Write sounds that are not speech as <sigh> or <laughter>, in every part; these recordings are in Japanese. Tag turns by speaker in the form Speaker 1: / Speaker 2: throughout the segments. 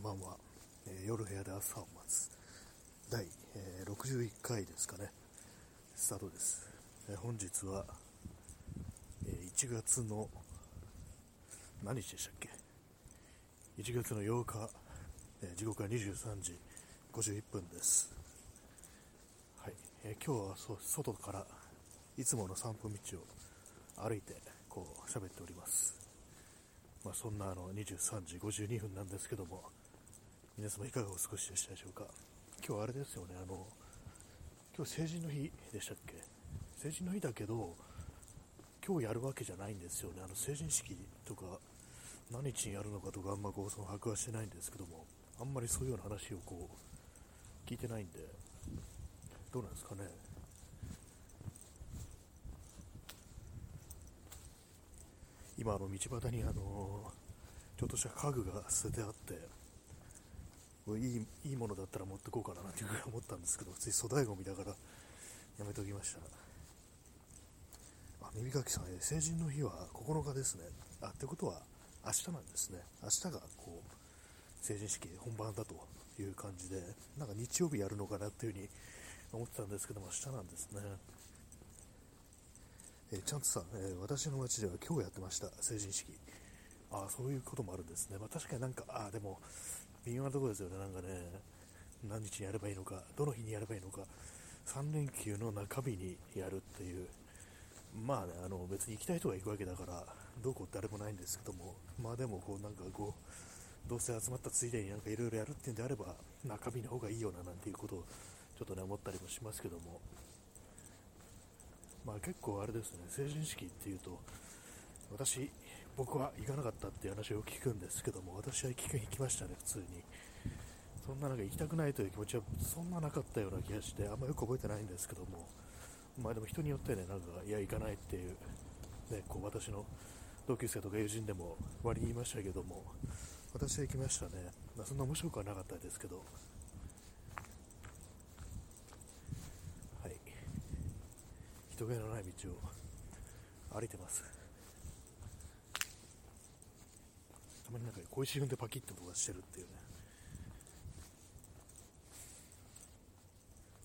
Speaker 1: んばんは、えー、夜部屋で朝を待つ。第、えー、61回ですかね。スタートです、えー、本日は、え1月の何日でしたっけ？1月の8日、え時刻は23時51分です。はい、え今日はそ外からいつもの散歩道を歩いてこう喋っております。まあ、そんなあの23時52分なんですけども、皆様いかがお過ごしでしたでしょうか？今日あれですよね、あの、今日成人の日でしたっけ？成人の日だけど、今日やるわけじゃないんですよね。あの成人式とか、何日にやるのかとかあんまこうその把握はしてないんですけども、あんまりそういうような話をこう、聞いてないんで、どうなんですかね？今あの道端にあのちょっとした家具が捨ててあっていいいいものだったら持ってこうかななんていうぐらい思ったんですけどつい粗大ごみだからやめておきましたあ耳かきさん成人の日は9日ですねあってことは明日なんですね明日がこう成人式本番だという感じでなんか日曜日やるのかなっていうふうに思ってたんですけども明日なんですねえー、ちゃんとさん、えー、私の町では今日やってました、成人式。ああ、そういうこともあるんですね。まあ、確かになんか、ああ、でも、微妙なとこですよね、なんかね、何日にやればいいのか、どの日にやればいいのか、3連休の中日にやるっていう、まあね、あの別に行きたい人が行くわけだから、どうこって誰もないんですけども、まあでも、こうなんかこう、どうせ集まったついでになんかいろいろやるっていうんであれば、中日の方がいいよななんていうことをちょっとね、思ったりもしますけども、まあ、結構あれですね、成人式っていうと、私、僕は行かなかったっていう話を聞くんですけども、私は行き行きましたね、普通に。そんななんか行きたくないという気持ちはそんななかったような気がして、あんまよく覚えてないんですけども、まあでも人によってね、なんか、いや、行かないっていう、ね、こう私の同級生とか友人でも割に言いましたけども、私は行きましたね。まあ、そんな面白くはなかったですけど、はい人気のない道を歩いてますたまになんか小石踏んでパキッて音がしてるっていうね。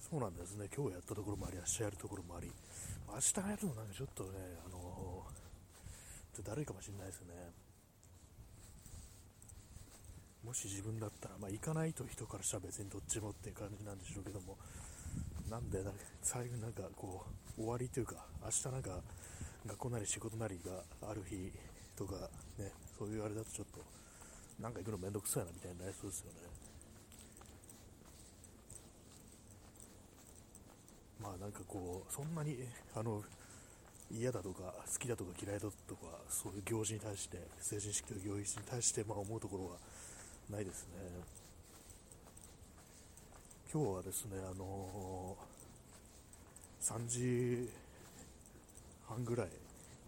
Speaker 1: そうなんですね。今日やったところもあり明日やるところもあり。明日やるのなんかちょっとねあのー、だるいかもしれないですね。もし自分だったら、まあ、行かないと人からしたら別にどっちもっていう感じなんでしょうけどもなんでなんか最後なんかこう終わりというか明日なんか学校なり仕事なりがある日とかねそういうあれだとちょっとなんか行くのめんどくさいなみたいになりそうですよね。まあなんかこうそんなにあの嫌だとか好きだとか嫌いだとかそういう行事に対して成人式という行事に対してまあ思うところはないですね。今日はですね、あのー、3時半ぐらい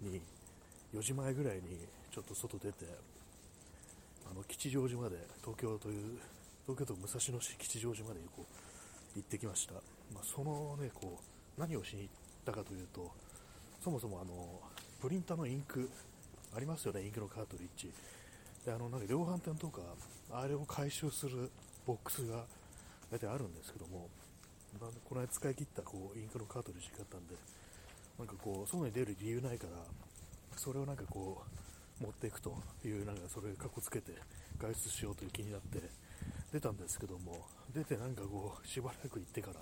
Speaker 1: に、4時前ぐらいにちょっと外出て、あの吉祥寺まで、東京という、東京都武蔵野市吉祥寺までこう行ってきました。まあ、そのね、こう、何をしに行ったかというと、そもそもあの、プリンターのインク、ありますよね、インクのカートリッジ。で、あの、なんか量販店とか、あれを回収するボックスが大体あるんですけども、この間使い切ったこうインクのカートリッジがあったんで、なんかこう、外に出る理由ないから、それをなんかこう、持っていくという、なんかそれかっこつけて外出しようという気になって出たんですけども、出てなんかこう、しばらく行ってから、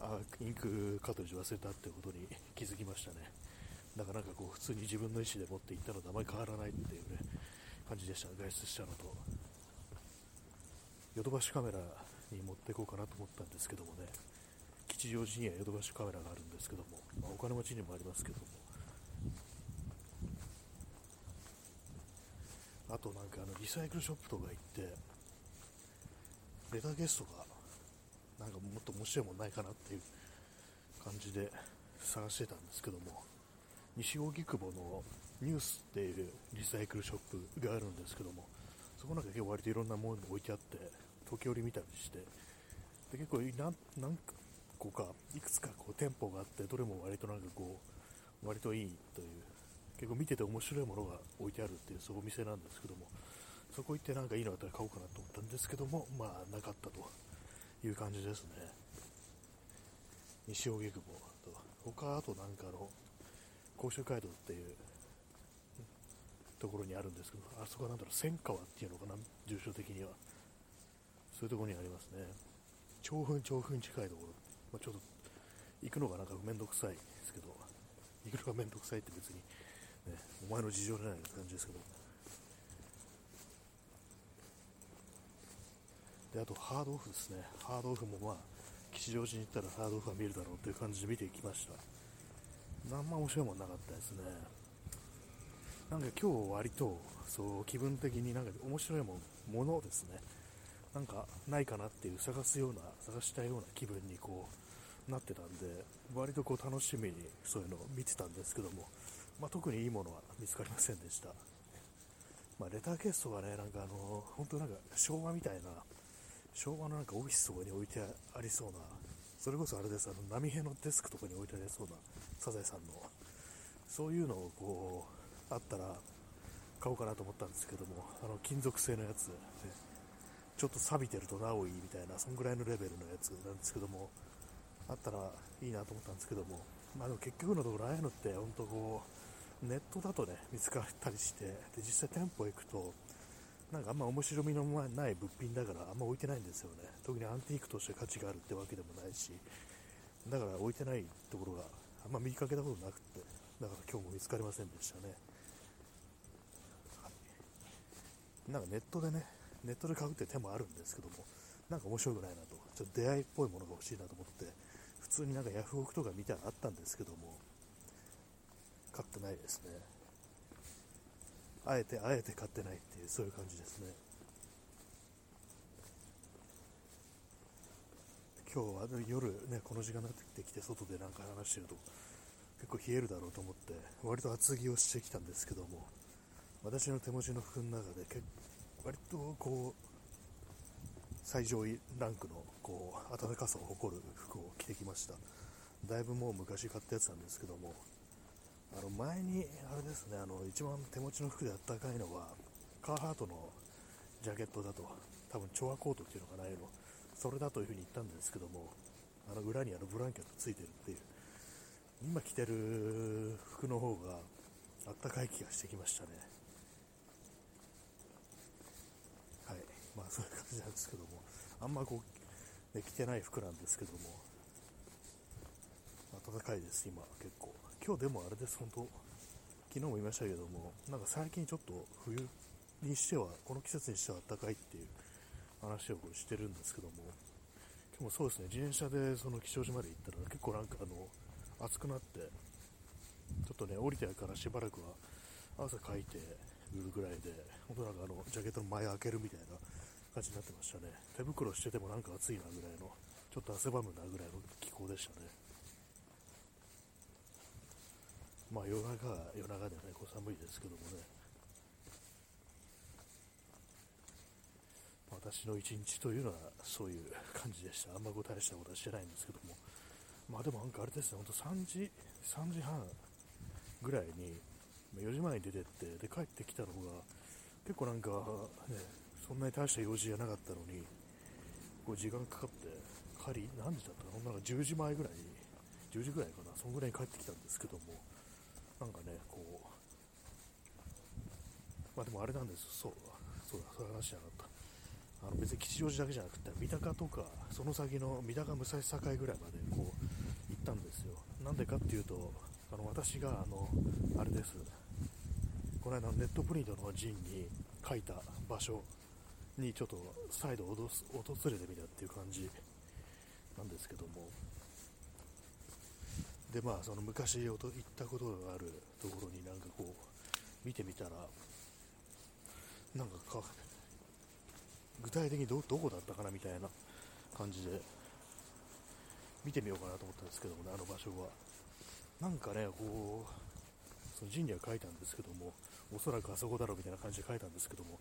Speaker 1: あインクカートリッジ忘れたってことに気づきましたね。だからなんかこう、普通に自分の意思で持って行ったのとあまり変わらないっていうね、感じでした、外出したのと。ヨドバシカメラに持っていこうかなと思ったんですけどもね、吉祥寺にはヨドバシカメラがあるんですけども、まあ、お金持ちにもありますけども、あとなんかあのリサイクルショップとか行って、レターゲストがなんかもっと面白いもんないかなっていう感じで探してたんですけども、西荻窪のニュースっていうリサイクルショップがあるんですけども、そこなんか結構割といろんなものが置いてあって、時折見たりして、で結構何何個か、いくつかこう店舗があって、どれも割となんかこう、割といいという、結構見てて面白いものが置いてあるっていう、そうお店なんですけども、そこ行ってなんかいいのあったら買おうかなと思ったんですけども、まあなかったという感じですね。西荻窪と、他あとなんかの、甲州街道っていうところにあるんですけど、あそこはなんだろう、千川っていうのかな、住所的には。そういうところにありますね。調布調布に近いところ、まあ、ちょっと行くのがなんかめんどくさいですけど、行くのがめんどくさいって別に、ね、お前の事情じゃないって感じですけど。で、あとハードオフですね。ハードオフもまあ、吉祥寺に行ったらハードオフは見るだろうという感じで見ていきました。何も面白いもんなかったですね。なんか今日割と、そう気分的になんか面白いもものですね。なんかないかなっていう探すような、探したような気分にこうなってたんで、割とこう楽しみにそういうのを見てたんですけども、まあ、特にいいものは見つかりませんでした。<laughs> まあ、レターケースとかね、なんかあの、本当なんか昭和みたいな、昭和のなんかオフィスとかに置いてありそうな、それこそあれです、あの、波平のデスクとかに置いてありそうな、サザエさんの、そういうのをこう、あったら買おうかなと思ったんですけども、あの、金属製のやつ、ね、ちょっと錆びてるとなおいいみたいな、そんぐらいのレベルのやつなんですけども、あったらいいなと思ったんですけども、まあ、でも結局のところ、ああいうのって本当こう、ネットだとね、見つかったりして、で実際店舗行くと、なんかあんま面白みのない物品だからあんま置いてないんですよね。特にアンティークとして価値があるってわけでもないし、だから置いてないところがあんま見かけたことなくて、だから今日も見つかりませんでしたね。はい、なんかネットでね、ネットで買うって手もあるんですけども、なんか面白くないなと、ちょっと出会いっぽいものが欲しいなと思って、普通になんかヤフオクとか見たらあったんですけども、買ってないですね。あえて、あえて買ってないっていう、そういう感じですね。今日は夜ね、この時間になってきて、外でなんか話してると、結構冷えるだろうと思って、割と厚着をしてきたんですけども、私の手持ちの服の中で結割とこう最上位ランクのこう暖かさを誇る服を着てきましただいぶもう昔買ったやつなんですけどもあの前にあれですねあの一番手持ちの服であったかいのはカーハートのジャケットだと多分チョアコートっていうのかなの。それだというふうに言ったんですけどもあの裏にあのブランケットついてるっていう。今着てる服の方があったかい気がしてきましたね。はい。まあそういう感じなんですけども、あんまこう、ね、着てない服なんですけども、暖かいです、今、結構。今日でもあれです、本当、昨日も言いましたけども、なんか最近ちょっと冬にしては、この季節にしては暖かいっていう話をしてるんですけども、今日もそうですね、自転車でその吉祥寺まで行ったら結構なんかあの、暑くなって、ちょっとね、降りてからしばらくは汗かいてるぐらいで、本当なんかあの、ジャケットの前開けるみたいな感じになってましたね。手袋しててもなんか暑いなぐらいの、ちょっと汗ばむなぐらいの気候でしたね。まあ夜中は夜中でね、こう寒いですけどもね。私の一日というのはそういう感じでした。あんまこう大したことはしてないんですけども。まあでもなんかあれですね、ほんと3時、3時半ぐらいに、4時前に出てって、で帰ってきたのが、結構なんかね、そんなに大した用事じゃなかったのに、こう時間かかって、帰り、何時だったかな、なんか10時前ぐらいに、10時ぐらいかな、そんぐらいに帰ってきたんですけども、なんかね、こう、まあでもあれなんですそう、そうだ、そういう話じゃなかった。あの別に吉祥寺だけじゃなくて、三鷹とか、その先の三鷹武蔵境ぐらいまでこう行ったんですよ。なんでかっていうと、あの私があの、あれです、この間ネットプリントの陣に書いた場所にちょっと再度訪れてみたっていう感じなんですけどもでまあその昔行ったことがあるところになんかこう見てみたらなんかか具体的にどどこだったかなみたいな感じで見てみようかなと思ったんですけどもねあの場所は。なんかねこうその陣には書いたんですけどもおそらくあそこだろうみたいな感じで書いたんですけども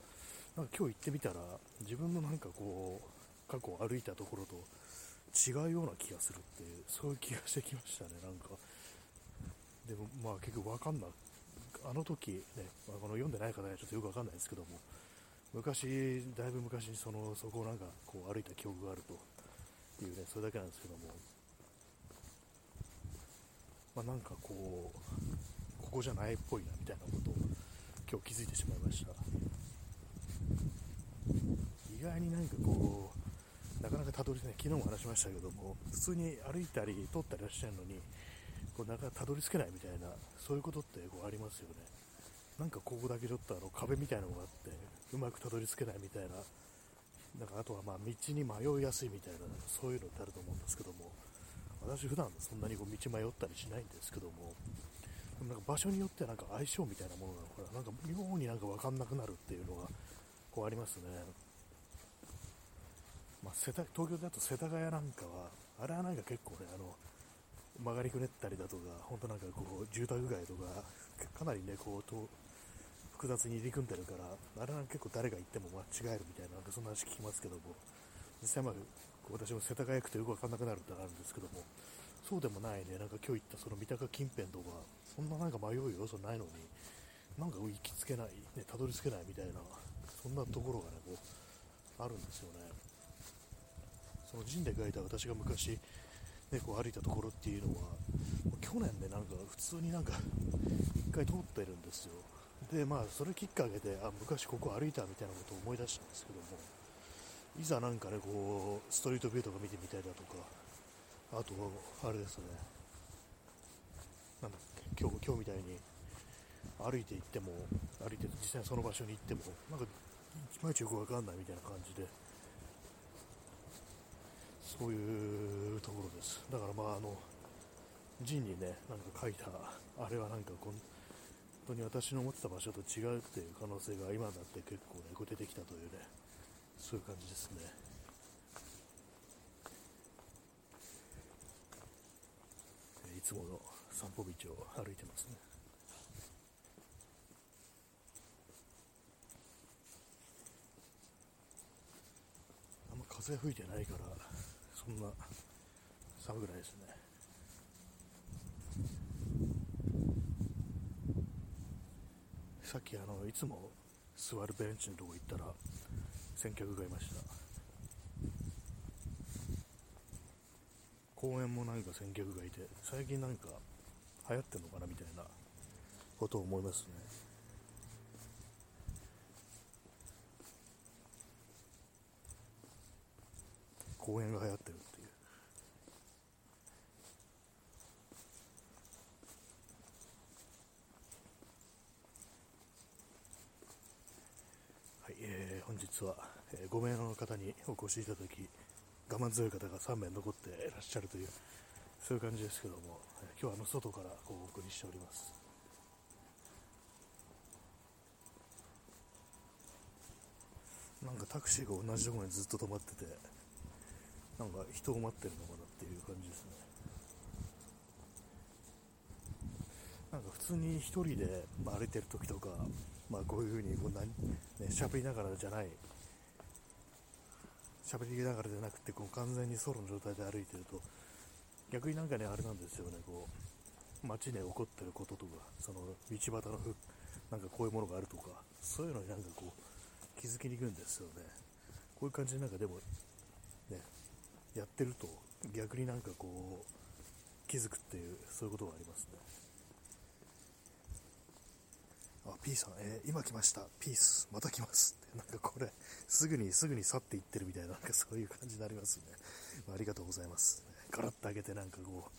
Speaker 1: なんか今日行ってみたら、自分のなんかこう、過去歩いたところと違うような気がするっていう、そういう気がしてきましたね、なんか。でも、まあ結局わかんな。あの時ね、まあ、この読んでない方にはちょっとよくわかんないですけども、昔、だいぶ昔にそのそこをなんかこう歩いた記憶があるというね、それだけなんですけども、まあ、なんかこう、ここじゃないっぽいなみたいなことを今日気づいてしまいました。意外になんかこう、なかなかたどり着けない、昨日も話しましたけども、普通に歩いたり、通ったりしてるのに、こうなかなかたどり着けないみたいな、そういうことってこうありますよね。なんかここだけちょっとあの壁みたいなのがあって、うまくたどり着けないみたいな、なんかあとはまあ道に迷いやすいみたいな、そういうのってあると思うんですけども、私普段そんなにこう道迷ったりしないんですけども、でもなんか場所によってはなんか相性みたいなものなのかな、なんか妙になんか分かんなくなるっていうのがこうありますね。まあ、世田東京だと世田谷なんかは、あれはなんか結構ね、あの曲がりくねったりだとか、本当なんかこう住宅街とか、かなりね、こうと複雑に入り組んでるから、あれは結構誰が行っても間違えるみたいな、なんかそんな話聞きますけども、実際まあ、私も世田谷区とよくわかんなくなるってあるんですけども、そうでもないね、なんか今日行ったその三鷹近辺とか、そんななんか迷う要素ないのに、なんか行きつけない、ね、たどり着けないみたいな、そんなところがね、こう、あるんですよね。その陣で書いた私が昔、ね、こう歩いたところっていうのは、去年ね、なんか普通になんか1回通ってるんですよ。で、まあ、それきっかけで、あ、昔ここ歩いたみたいなことを思い出したんですけども、いざなんかね、こう、ストリートビューとか見てみたりだとか、あと、あれですね、なんだっけ、今日、今日みたいに歩いて行っても、歩いて実際その場所に行っても、なんか、いまいちよくわかんないみたいな感じで、そういうところです。だからまあ、あの、ジンにね、なんか書いた、あれはなんか本当に私の思ってた場所と違うっていう可能性が今だって結構ね、こ出てきたというね、そういう感じですね。いつもの散歩道を歩いてますね。あんま風吹いてないから、そんな寒くないですね。さっきあのいつも座るベンチのとこ行ったら先客がいました公園もなんか先客がいて最近なんか流行ってんのかなみたいなことを思いますね公園が流行ってるっていう。はい、えー、本日は、えー、5名の方にお越しいただき我慢強い方が3名残っていらっしゃるというそういう感じですけども、えー、今日はあの外からお送りしております。なんかタクシーが同じところにずっと止まっててなんか人を待ってるのかなっていう感じですねなんか普通に1人で歩いてる時とか、まあ、こういう風にこう何、ね、喋りながらじゃない喋りながらじゃなくてこう完全にソロの状態で歩いてると逆になんかねあれなんですよねこう街で起こってることとかその道端のなんかこういうものがあるとかそういうのになんかこう気づきにくいんですよね。こういう感じでなんかでもね。やってると逆になんかこう気づくっていうそういうことがありますね。あ P さん、えー、今来ました。ピースまた来ます。ってなんかこれすぐにすぐに去っていってるみたいななんかそういう感じになりますね、まあ、ありがとうございます。ガラッと開けてなんかこ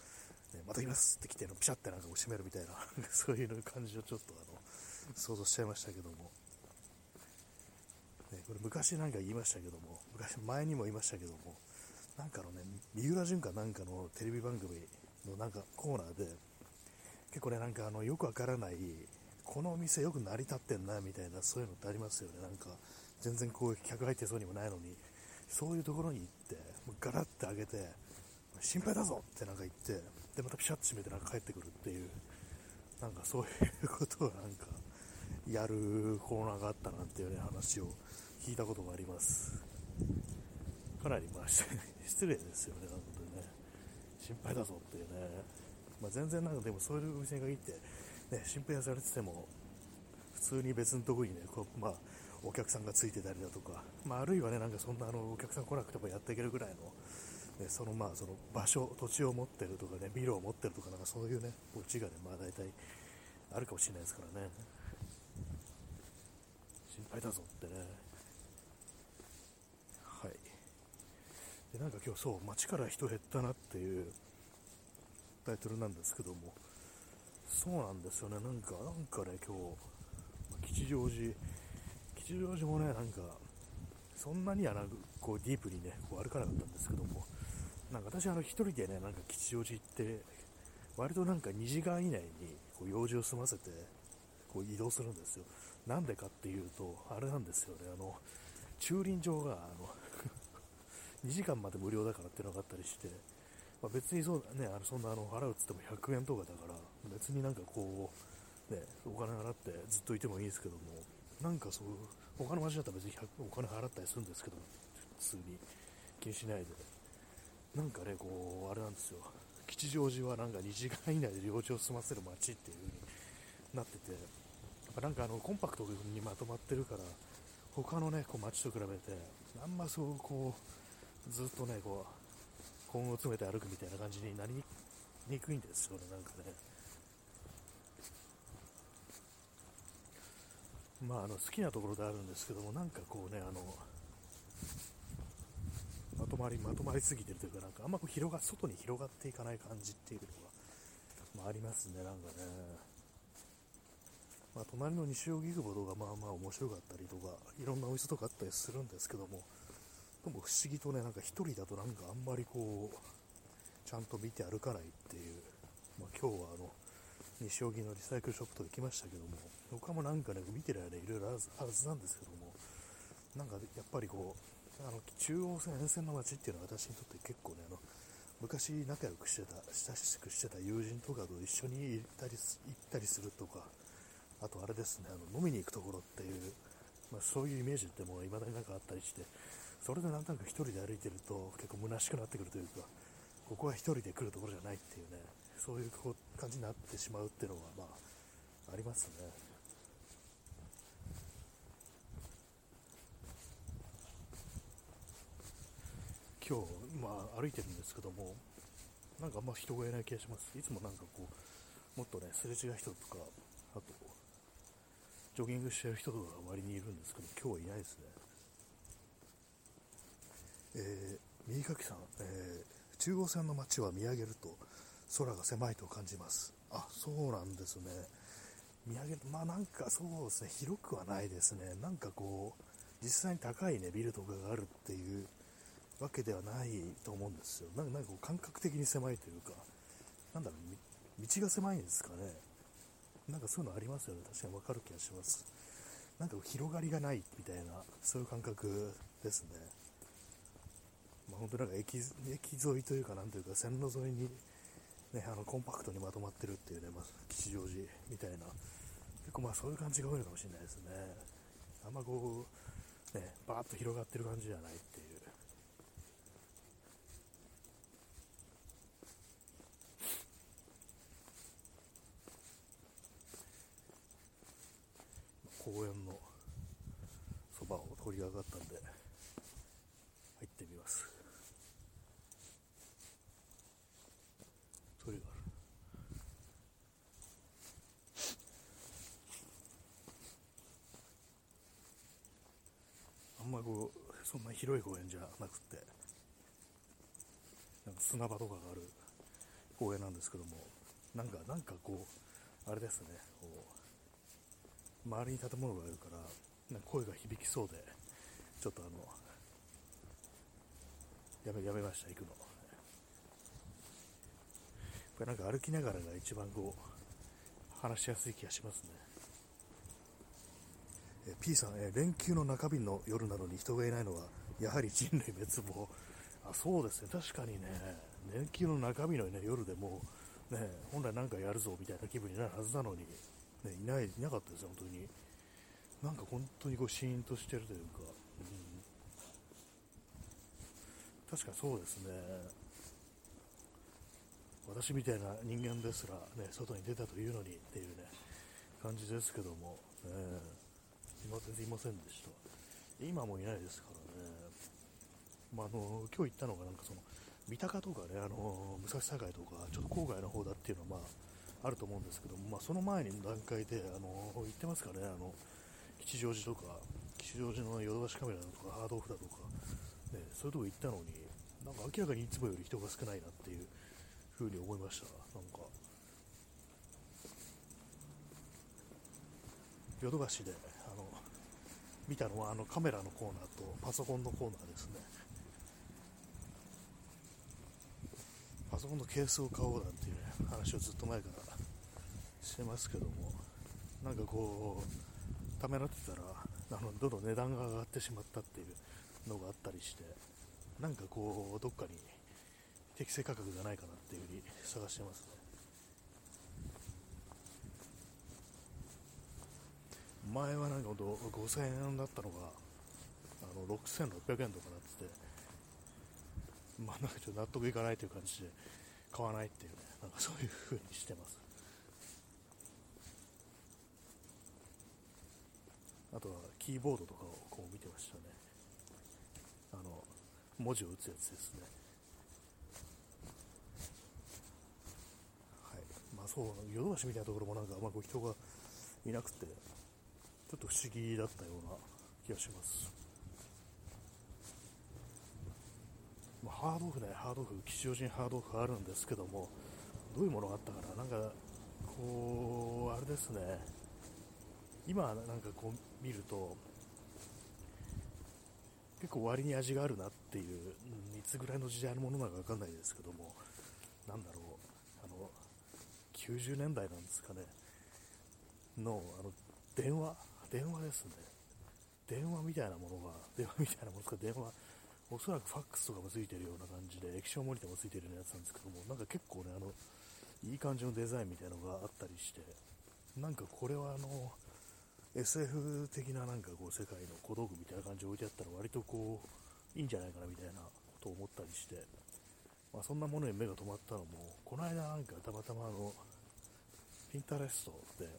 Speaker 1: う、ね、また来ますって来てのピシャってなんかこう閉めるみたいなそういう感じをちょっとあの想像しちゃいましたけども。ね、これ昔なんか言いましたけども、昔前にも言いましたけども、なんかのね、三浦淳かなんかのテレビ番組のなんかコーナーで、結構ね、なんかあの、よくわからない、このお店よく成り立ってんな、みたいな、そういうのってありますよね。なんか、全然こう、客入ってそうにもないのに、そういうところに行って、もうガラッて開けて、心配だぞってなんか言って、で、またピシャッと閉めてなんか帰ってくるっていう、なんかそういうことをなんか、やるコーナーがあったなんていうね、話を聞いたことがあります。かなりまあ失礼ですよね、なのでね、心配だぞっていうね、まあ、全然なんかでもそういうお店がいて、ね、心配されてても、普通に別のところにね、こうまあ、お客さんがついてたりだとか、まあ、あるいはね、なんかそんなあのお客さん来なくてもやっていけるぐらいの、ね、そのまあその場所、土地を持ってるとかね、ビルを持ってるとか、なんかそういうね、オチがね、まあ大体あるかもしれないですからね。心配だぞってね。はい。で、なんか今日そう、街から人減ったなっていうタイトルなんですけども、そうなんですよね、なんか、なんかね、今日、吉祥寺、吉祥寺もね、なんか、そんなにはなこうディープにね、こう歩かなかったんですけども、なんか私、あの、一人でね、なんか吉祥寺行って、割となんか2時間以内にこう用事を済ませて、こう移動するんですよ。なんでかっていうと、あれなんですよね、あの、駐輪場が、あの2時間まで無料だからっていうのがあったりして、まあ、別にそうね、あのそんなあの払うっつっても100円とかだから、別になんかこう、ね、お金払ってずっといてもいいですけども、なんかそう、他の街だったら別にお金払ったりするんですけど、普通に気にしないで。なんかね、こう、あれなんですよ。吉祥寺はなんか2時間以内で領事を済ませる街っていう風になってて、やっぱなんかあのコンパクトにまとまってるから、他のね、こう街と比べて、あんまそうこう、ずっとね、こう、根を詰めて歩くみたいな感じになりにくいんですよね、なんかね。まあ、あの好きなところであるんですけども、なんかこうね、あのまとまり、まとまりすぎてるというか、なんかあんまこう広が外に広がっていかない感じっていうのが、まあ、ありますね、なんかね。まあ、隣の西荻窪とか、まあまあ面白かったりとか、いろんなお店とかあったりするんですけども、でも不思議とね、なんか一人だとなんかあんまりこう、ちゃんと見て歩かないっていう、まあ、今日はあの、西荻のリサイクルショップと行きましたけども、他もなんかね、見てる間いろいろあるはずなんですけども、なんかやっぱりこう、あの中央線沿線の街っていうのは私にとって結構ね、あの昔仲良くしてた、親しくしてた友人とかと一緒に行ったり行ったりするとか、あとあれですね、あの飲みに行くところっていう、まあ、そういうイメージってもう未だになんかあったりして、それでなんとなく一人で歩いてると結構虚しくなってくるというか、ここは一人で来るところじゃないっていうね、そういう感じになってしまうっていうのは、まあ、ありますね。今日、まあ、歩いてるんですけども、なんかあんま人がいない気がします。いつもなんかこう、もっとね、すれ違い人とか、あと、ジョギングしてる人とか割にいるんですけど、今日はいないですね。えー、右かきさん、えー、中央線の街は見上げると空が狭いと感じます。あ、そうなんですね。見上げる、まあなんかそうですね、広くはないですね。なんかこう、実際に高いね、ビルとかがあるっていうわけではないと思うんですよ。なんかこう感覚的に狭いというか、なんだろう、道が狭いんですかね。なんかそういうのありますよね。確かにわかる気がします。なんか広がりがないみたいな、そういう感覚ですね。まあ、本当なんか駅駅沿いというか、なんというか、線路沿いに、ね、あのコンパクトにまとまってるっていうね、まあ、吉祥寺みたいな、結構まあそういう感じが多いのかもしれないですね。あんまこう、ね、バーッと広がってる感じじゃないっていう。公園のそばを通り上がったんで、ます。鳥がある。あんまりこう、そんな広い公園じゃなくて、なんか砂場とかがある公園なんですけども、なんか、なんかこう、あれですね、こう、周りに建物があるからなんか声が響きそうでちょっとあのやめやめました行くの。これなんか歩きながらが一番こう話しやすい気がしますね。え P さん、え連休の中日の夜なのに人がいないのはやはり人類滅亡。あそうですね。確かにね。連休の中日の、ね、夜でもね本来なんかやるぞみたいな気分になるはずなのにね、いない、いなかったですよ、本当に。なんか本当にこうシーンとしてるというか、うん、確かそうですね。私みたいな人間ですら、ね、外に出たというのにっていうね、感じですけども、ね、今全然いませんでした。今もいないですからね、まあ、あの今日行ったのがなんかその三鷹とかねあの武蔵境とかちょっと郊外の方だっていうのはまああると思うんですけども、まあ、その前に段階であの行ってますかね。あの吉祥寺とか吉祥寺のヨドバシカメラとかハードオフだとか、ね、そういうとこ行ったのになんか明らかにいつもより人が少ないなっていう風に思いました。なんかヨドバシであの見たのはあのカメラのコーナーとパソコンのコーナーですね。パソコンのケースを買おうなんていう、ね、話をずっと前からしてますけどもなんかこうためらってたらあのどんどん値段が上がってしまったっていう。のがあったりしてなんかこうどっかに適正価格じゃないかなっていうふうに探してますね。前はなんかほんと5000円だったのがあの6600円とかなっててまあなんかちょっと納得いかないという感じで買わないっていうねなんかそういう風にしてます。あとはキーボードとかをこう見てましたね。あの文字を打つやつですね。はい。まあそうヨドバシみたいなところもなんかあんまこう人がいなくてちょっと不思議だったような気がします。まあ、ハードオフね、ハードオフ、吉祥寺にハードオフあるんですけども、どういうものがあったかな、なんか、こう、あれですね、今なんかこう見ると、結構割に味があるなっていう、いつぐらいの時代のものなのか分かんないですけども、なんだろう、あの、90年代なんですかね、の、あの、電話電話ですね。電話みたいなものが、電話みたいなものですか、電話、おそらくファックスとかもついてるような感じで、液晶モニターもついてるようなやつなんですけども、なんか結構ね、あの、いい感じのデザインみたいなのがあったりして、なんかこれはあの、SF 的ななんかこう世界の小道具みたいな感じで置いてあったら割とこう、いいんじゃないかなみたいなことを思ったりして、まあ、そんなものに目が止まったのも、この間なんかたまたまあの、ピンタレストで、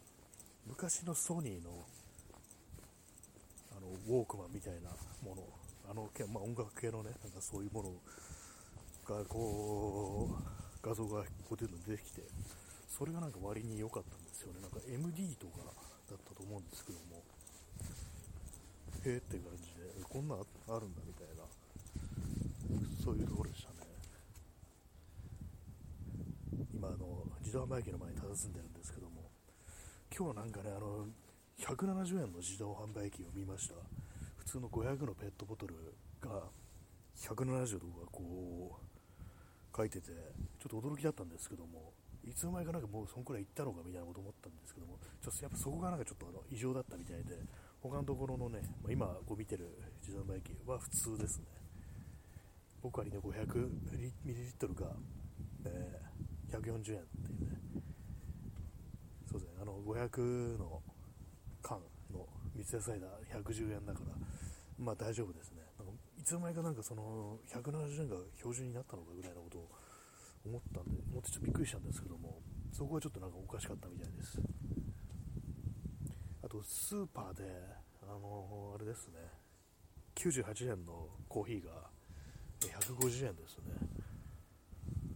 Speaker 1: 昔のソニーのあのウォークマンみたいなもの、あのまあ、音楽系のね、なんかそういうものがこう画像がこう出てきて、それがなんか割に良かったんですよね、なんか MD とかだったと思うんですけども、へえって感じで、こんなんあるんだみたいな、そういうところでしたね。今あの、自動販売機の前に佇んでるんですけども、今日なんかね、あの170円の自動販売機を見ました。普通の500のペットボトルが170とかこう書いててちょっと驚きだったんですけども。いつの間にかなんかもうそんくらい行ったのかみたいなこと思ったんですけどもちょっとやっぱそこがなんかちょっとあの異常だったみたいで他のところのね、まあ、今こう見てる自動販売機は普通ですね。僕はね 500ml が、えー、140円っていうね。そうですね。あの500の缶の三ツ矢サイダー110円だから、まあ大丈夫ですね。なんかいつの間にかなんかその170円が標準になったのかぐらいのことを思ったんで、思ってちょっとびっくりしたんですけども、そこはちょっとなんかおかしかったみたいです。あと、スーパーで、あのー、あれですね、98円のコーヒーが150円ですね。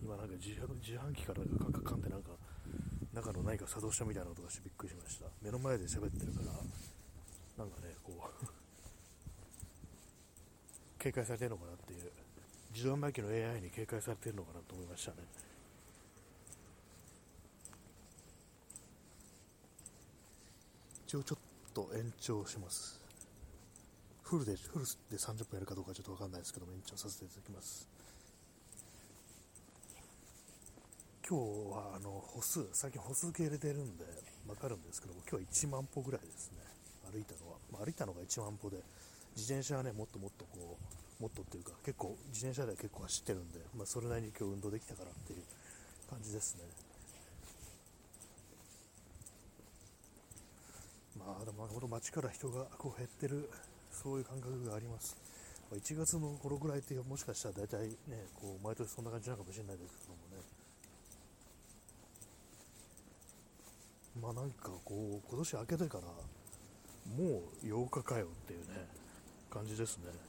Speaker 1: 今なんか自販機からカカカンってなんか中の何か作動したみたいな音がしてびっくりしました目の前で喋ってるからなんかねこう <laughs> 警戒されてるのかなっていう自動販売機の AI に警戒されてるのかなと思いましたね。一応ちょっと延長します。フルでフルで30分やるかどうかちょっと分かんないですけども延長させていただきます。今日はあの歩数、最近歩数計入れてるんで分かるんですけども、今日は1万歩ぐらいですね、歩いたのは。まあ、歩いたのが1万歩で、自転車はね、もっともっとこう、もっとっていうか、結構、自転車では結構走ってるんで、まあ、それなりに今日運動できたからっていう感じですね。まあ、でも、この街から人がこう減ってる、そういう感覚があります。1月の頃ぐらいってもしかしたら大体ね、こう毎年そんな感じなのかもしれないですけどもね、まあなんかこう、今年明けてから、もう8日かよっていうね、感じですね。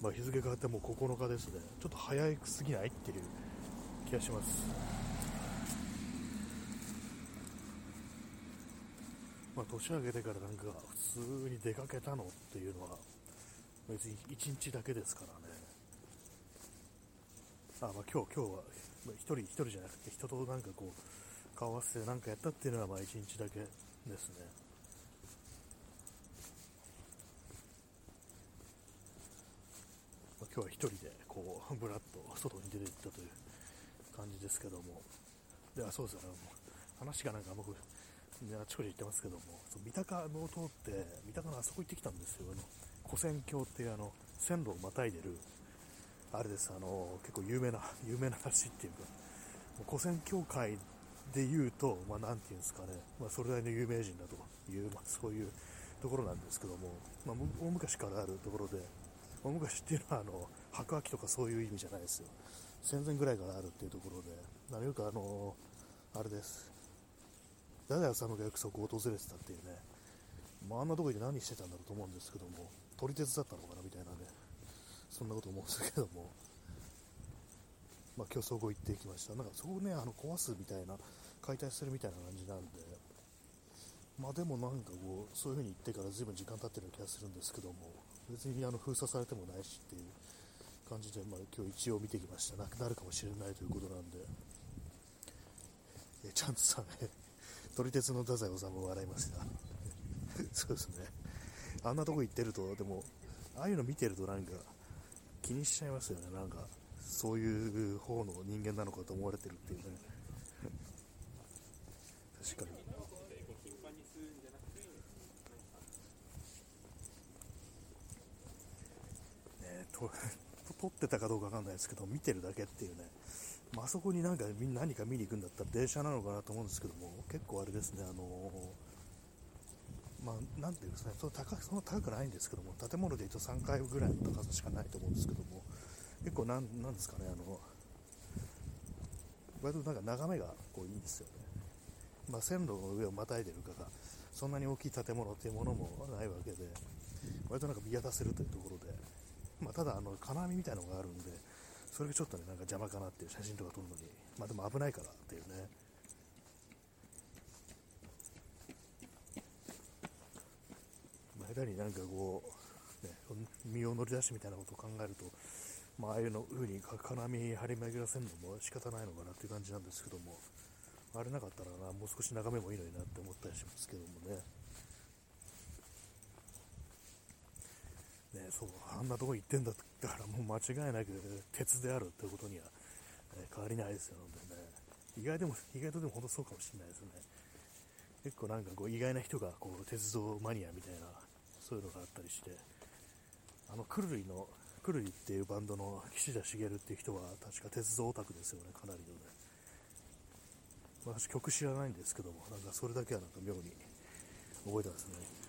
Speaker 1: まあ、日付変わってもう9日ですね。ちょっと早すぎないっていう気がします。まあ、年明けてからなんか普通に出かけたのっていうのは別に1日だけですからね。あ、まあ今日、今日は1人、1人じゃなくて人となんかこう顔合わせて何かやったっていうのはまあ1日だけですね。まあ、今日は1人でこうぶらっと外に出て行ったという感じですけども、ではそうですよね、話がなんか僕、あちこち行ってますけども、そ三鷹のを通って、三鷹のあそこ行ってきたんですよ、あの古戦橋っていうあの線路をまたいでる、あれです、あの結構有名な、有名な橋っていうか、古戦橋界で言うと、まあ、なんていうんですかね、まあ、それなりの有名人だという、まあ、そういうところなんですけども、まあ、大昔からあるところで、大昔っていうのはあの白亜紀とかそういう意味じゃないですよ。戦前ぐらいからあるっていうところで、なよくあのあれです。ダダヤさんがよくそこを訪れてたっていうね、まあ、あんなとこで何してたんだろうと思うんですけども、撮り鉄だったのかなみたいなね、そんなこと思うんですけども、まあ、今日そこ行ってきました。なんかそこをね、あの壊すみたいな、解体するみたいな感じなんで、まあでもなんかこう、そういう風に言ってから随分時間経ってる気がするんですけども、別にあの封鎖されてもないしっていう感じで、まあ、今日一応見てきました。なくなるかもしれないということなんで、えちゃんとさね、<laughs> 撮り鉄の太宰治も笑いました。<laughs> そうですね。あんなとこ行ってると、でも、ああいうの見てるとなんか気にしちゃいますよね。なんか、そういう方の人間なのかと思われてるっていうね。確かに。ねと <laughs> 撮ってたかどうかわかんないですけど、見てるだけっていうね。まあそこになんか何か見に行くんだったら電車なのかなと思うんですけども、結構あれですね、あのまあ、なんていうんですかね、その高そんな高くないんですけども、建物でいうと3階ぐらいの高さしかないと思うんですけども、結構なん、なんですかね、あの、割となんか眺めがこういいんですよね。まあ、線路の上をまたいでるから、そんなに大きい建物っていうものもないわけで、割となんか見渡せるというところで、まあ、ただ、あの、金網みたいなのがあるんで、それがちょっとね、なんか邪魔かなっていう写真とか撮るのに、まあでも危ないからっていうね。まあ、下手になんかこう、ね、身を乗り出しみたいなことを考えると、まあ、ああいうの風に金網張り巡らせるのも仕方ないのかなっていう感じなんですけども、あれなかったらな、もう少し眺めもいいのになって思ったりしますけどもね。ね、そう、あんなとこ行ってんだからもう間違いなく鉄であるってことには、え変わりないですよ、本当にね。意外でも、意外とでも本当そうかもしれないですね。結構なんかこう意外な人がこう鉄道マニアみたいな、そういうのがあったりして、あの、くるりの、くるりっていうバンドの岸田茂っていう人は確か鉄道オタクですよね、かなりのね。私曲知らないんですけども、なんかそれだけはなんか妙に覚えてますね。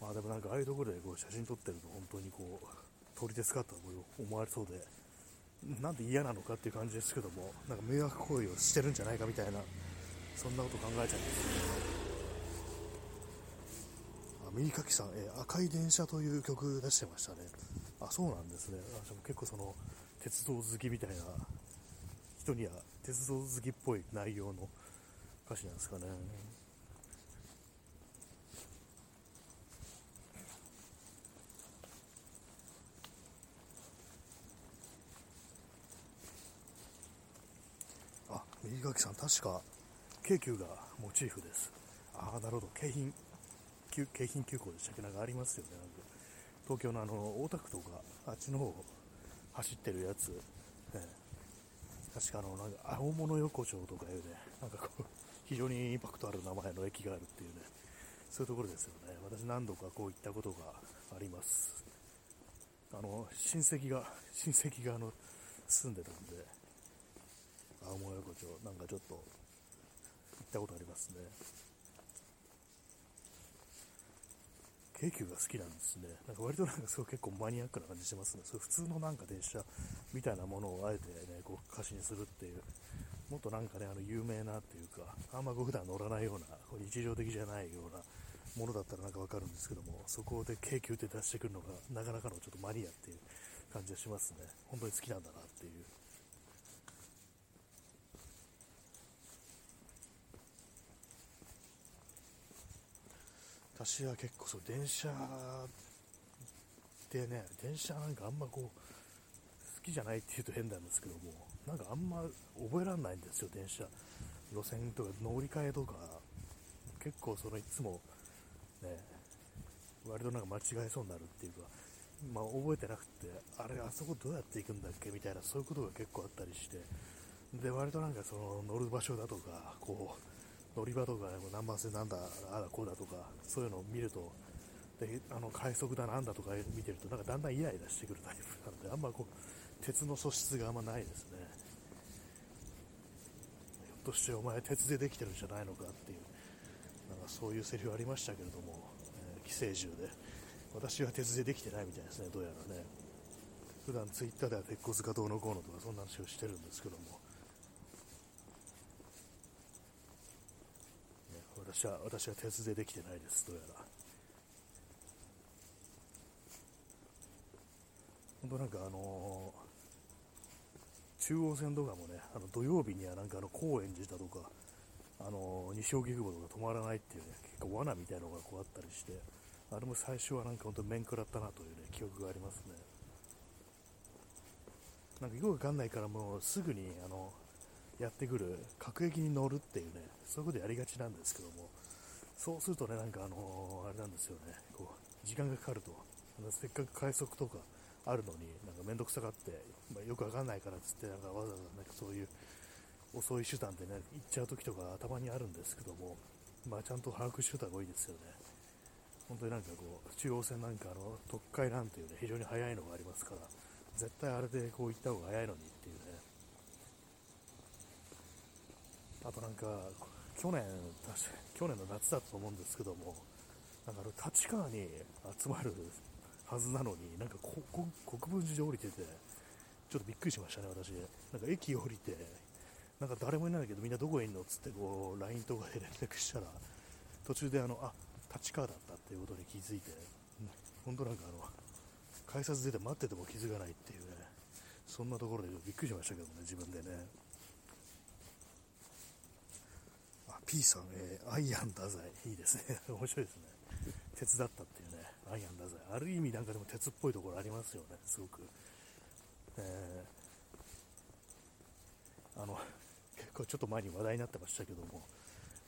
Speaker 1: まあでもなんかああいうところでこう写真撮ってると本当にこう、通りですかと思われそうで、なんで嫌なのかっていう感じですけども、なんか迷惑行為をしてるんじゃないかみたいな、そんなこと考えちゃうんですね。あ、右かきさん、え、赤い電車という曲出してましたね。あ、そうなんですね。あ結構その、鉄道好きみたいな人には、鉄道好きっぽい内容の歌詞なんですかね。右垣さん、確か、京急がモチーフです。ああ、なるほど。京浜、京浜急行でしたっけ？なんかありますよね。なんか東京のあの、大田区とか、あっちの方走ってるやつ、ね、確かあの、なんか、青物横丁とかいうね、なんかこう、非常にインパクトある名前の駅があるっていうね、そういうところですよね。私何度かこういったことがあります。あの、親戚が、親戚があの、住んでたんで、青物横丁、なんかちょっと行ったことありますね。京急が好きなんですね。なんか割となんかすごい結構マニアックな感じしますね。それ普通のなんか電車みたいなものをあえてね、こう歌詞にするっていう、もっとなんかね、あの有名なっていうか、あんまこう普段乗らないような、こう日常的じゃないようなものだったらなんかわかるんですけども、そこで京急って出してくるのがなかなかのちょっとマニアっていう感じがしますね。本当に好きなんだなっていう。私は結構そう電車でね、電車なんかあんまこう、好きじゃないって言うと変なんですけども、なんかあんま覚えられないんですよ、電車。路線とか乗り換えとか、結構そのいつもね、割となんか間違えそうになるっていうか、まあ、覚えてなくて、あれ、あそこどうやって行くんだっけ？みたいな、そういうことが結構あったりして、で、割となんかその乗る場所だとか、こう、乗り場とか、何番線なんだ、あだこうだとか、そういうのを見ると、であの快速だなんだとか見てると、なんかだんだんイライラしてくるタイプなので、あんまこう、鉄の素質があんまないですね。ひょっとしてお前鉄でできてるんじゃないのかっていう、なんかそういうセリフありましたけれども、えー、寄生獣で、私は鉄でできてないみたいですね、どうやらね。普段ツイッターでは鉄骨がどうのこうのとかそんな話をしてるんですけども、私は、私は鉄でできてないです、どうやら。本当なんかあのー、中央線とかもね、あの土曜日にはなんかあの高円寺だとか、あのー、西荻窪とか止まらないっていうね、結構罠みたいなのがこうあったりして、あれも最初はなんか本当面食らったなというね、記憶がありますね。なんかよくわかんないからもうすぐにあのやってくる各駅に乗るっていうね、そういうことやりがちなんですけども、そうするとね、なんかあのー、あれなんですよね、こう、時間がかかると、あのせっかく快速とかあるのに、なんかめんどくさがって、まあ、よくわかんないからっつって、なんかわざわざなんかそういう遅い手段でね、行っちゃう時とかたまにあるんですけども、まあちゃんと把握してた方がいいですよね。本当になんかこう、中央線なんかあの、特快なんていうね、非常に速いのがありますから、絶対あれでこう行った方が早いのにっていうね、あとなんか、去年、去年の夏だったと思うんですけども、なんかあの立川に集まるはずなのに、なんか国分寺で降りてて、ちょっとびっくりしましたね、私。なんか駅降りて、なんか誰もいないんだけど、みんなどこへいんのっつってこう、LINE とかで連絡したら、途中であの、あ、立川だったっていうことに気づいて、本当なんかあの、改札出て待ってても気づかないっていうね、そんなところでびっくりしましたけどね、自分でね。P さん、えー、アイアン太宰、いいですね。<laughs> 面白いですね。鉄だったっていうね、アイアン太宰。ある意味なんかでも鉄っぽいところありますよね、すごく。えー、あの、結構ちょっと前に話題になってましたけども、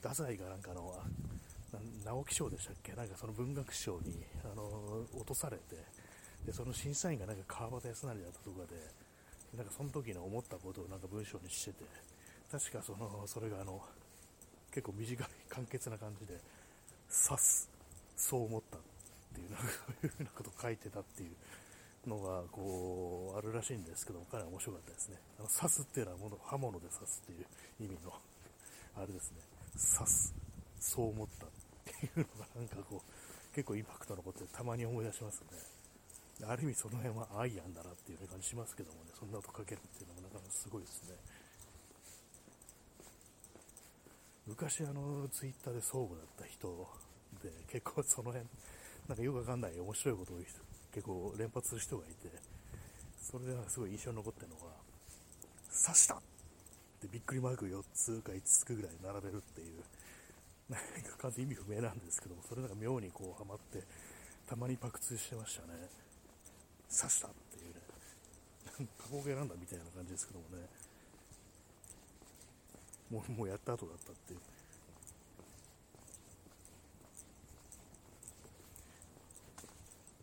Speaker 1: 太宰がなんかの、直木賞でしたっけ？なんかその文学賞に、あの、落とされて、で、その審査員がなんか川端康成だったとかで、なんかその時の思ったことをなんか文章にしてて、確かその、それがあの、結構短い簡潔な感じで刺すそう思ったっていうなんかそういうふうなことを書いてたっていうのがこうあるらしいんですけどもかなり面白かったですね。あの刺すっていうのはもの刃物で刺すっていう意味のあれですね。刺すそう思ったっていうのがなんかこう結構インパクト残ってたまに思い出しますね。ある意味その辺はアイアンだなっていう感じしますけどもねそんなこと書けるっていうのもなかなかすごいですね。昔あのツイッターで相互だった人で結構その辺なんかよくわかんない面白いことを結構連発する人がいてそれですごい印象に残ってるのが刺したってびっくりマーク4つか5つぐらい並べるっていうなんか完全意味不明なんですけどもそれなんか妙にこうハマってたまにパクツしてましたね。刺したっていうね。過去形なんだみたいな感じですけどもね。もう <laughs> もうやった後だったっていう。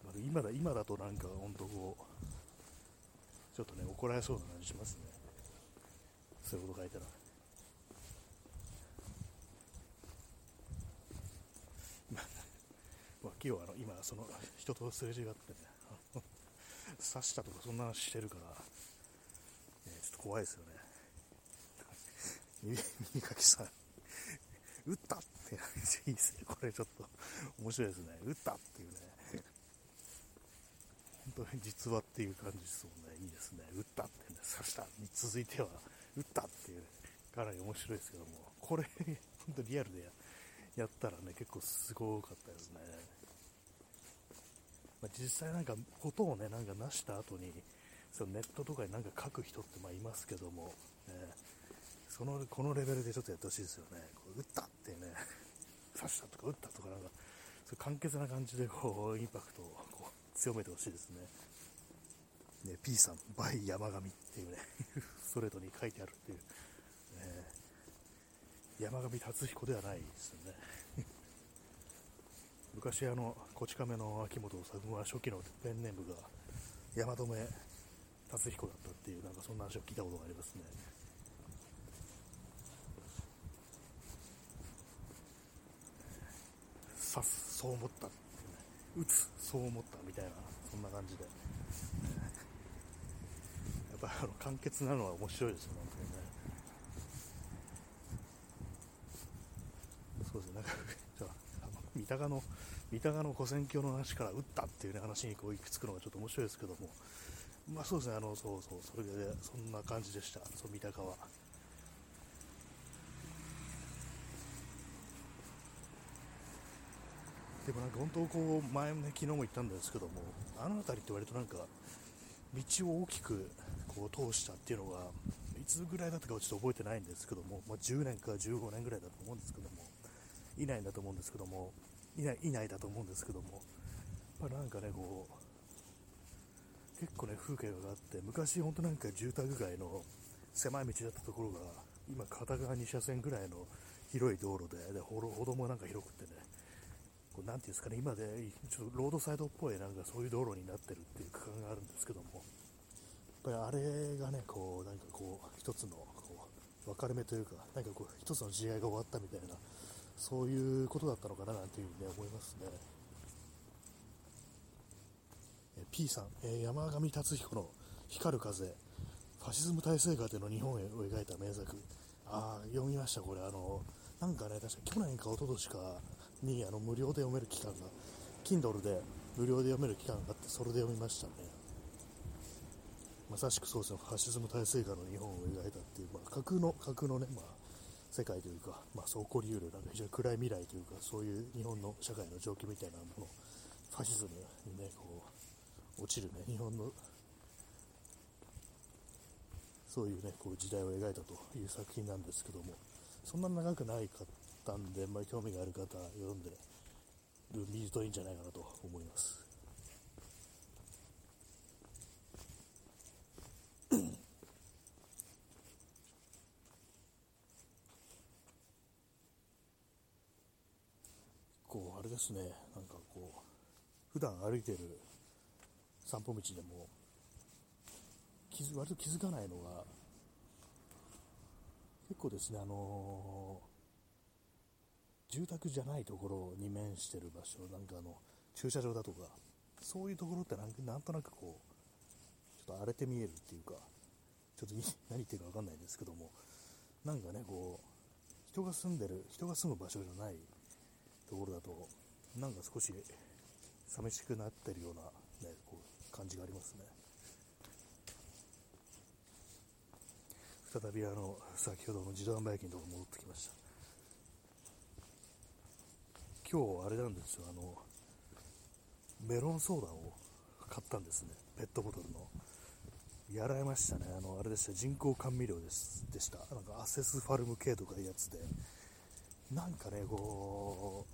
Speaker 1: まあ、今だ今だとなんか本当こうちょっとね怒られそうな感じしますね。そういうこと書いたら。まあ今日はあの今その人とすれ違ってね刺したとかそんな話してるから、ね、ちょっと怖いですよね。耳かきさん、打ったいいですね。これちょっと面白いですね。打ったっていうね。本当に実話っていう感じですもんね。いいですね。打ったってね、刺したに続いては、打ったっていう、ね、かなり面白いですけども、これ、本当リアルでやったらね、結構すごかったですね。まあ、実際なんか、ことをね、なんか成した後に、そのネットとかになんか書く人ってまあいますけども、ね、その、このレベルでちょっとやってほしいですよね。こう打ったってね、<laughs> 刺したとか打ったとかなんか、そう簡潔な感じでこう、インパクトをこう強めてほしいですね。ね、P さん、バイ山上っていうね、<laughs> ストレートに書いてあるっていう、ね、山上達彦ではないですよね。<laughs> 昔あの、こち亀の秋元作は初期のペンネームが山留達彦だったっていう、なんかそんな話を聞いたことがありますね。刺す、そう思ったっていうね、撃つ、そう思ったみたいな、そんな感じで。<laughs> やっぱりあの簡潔なのは面白いですよ、本当にね。そうですね、なんか、じゃあ、の三鷹の、三鷹の古戦橋の話から撃ったっていう、ね、話にこう行き着くのがちょっと面白いですけども、まあそうですね、あの、そうそう、それで、そんな感じでした、そう、三鷹は。でもなんか本当こう、前ね、昨日も言ったんですけども、あの辺りって割となんか、道を大きくこう通したっていうのが、いつぐらいだったかはちょっと覚えてないんですけども、まあ、10年か15年ぐらいだと思うんですけども、いないんだと思うんですけども、いない、いないだと思うんですけども、まあ、なんかね、こう、結構ね、風景があって、昔本当なんか住宅街の狭い道だったところが、今片側2車線ぐらいの広い道路で、で歩道もなんか広くてね、こうなんていうんですかね、今でちょっとロードサイドっぽいなんかそういう道路になってるっていう区間があるんですけども、やっぱりあれがね、こう、なんかこう、一つのこう分かれ目というか、なんかこう、一つの時代が終わったみたいな、そういうことだったのかななんていうふうにね、思いますね。P さん、え山上達彦の光る風、ファシズム体制下での日本を描いた名作。ああ、読みました、これ。あの、なんかね、確か去年か一昨年かにあの無料で読める期間が、Kindle で無料で読める期間があって、それで読みましたね。まさしくそうですね、ファシズム体制下の日本を描いたっていう、まあ、架空の、架空のね、まあ、世界というか、まあ、そう起こりうる、なんか非常に暗い未来というか、そういう日本の社会の状況みたいなもの、ファシズムにね、こう、落ちるね、日本の、そういうね、こう時代を描いたという作品なんですけども、そんな長くないかったんで、まあ、興味がある方、読んでる、見るといいんじゃないかなと思います。<coughs> こう、あれですね、なんかこう、普段歩いてる散歩道でも気づ割と気づかないのが結構ですね、あのー、住宅じゃないところに面してる場所、なんかあの駐車場だとか、そういうところってなんとなくこう、ちょっと荒れて見えるっていうか、ちょっと <laughs> 何言ってるか分かんないんですけども、なんかね、こう、人が住んでる、人が住む場所じゃないところだと、なんか少し寂しくなってるような、ね、こう感じがありますね。再びあの先ほどの自動販売機のところに戻ってきました。今日あれなんですよ。あのメロンソーダを買ったんですね。ペットボトルの。やられましたね。あのあれでした。人工甘味料ですでした。なんかアセスファルム系とかいうやつで。なんかねこ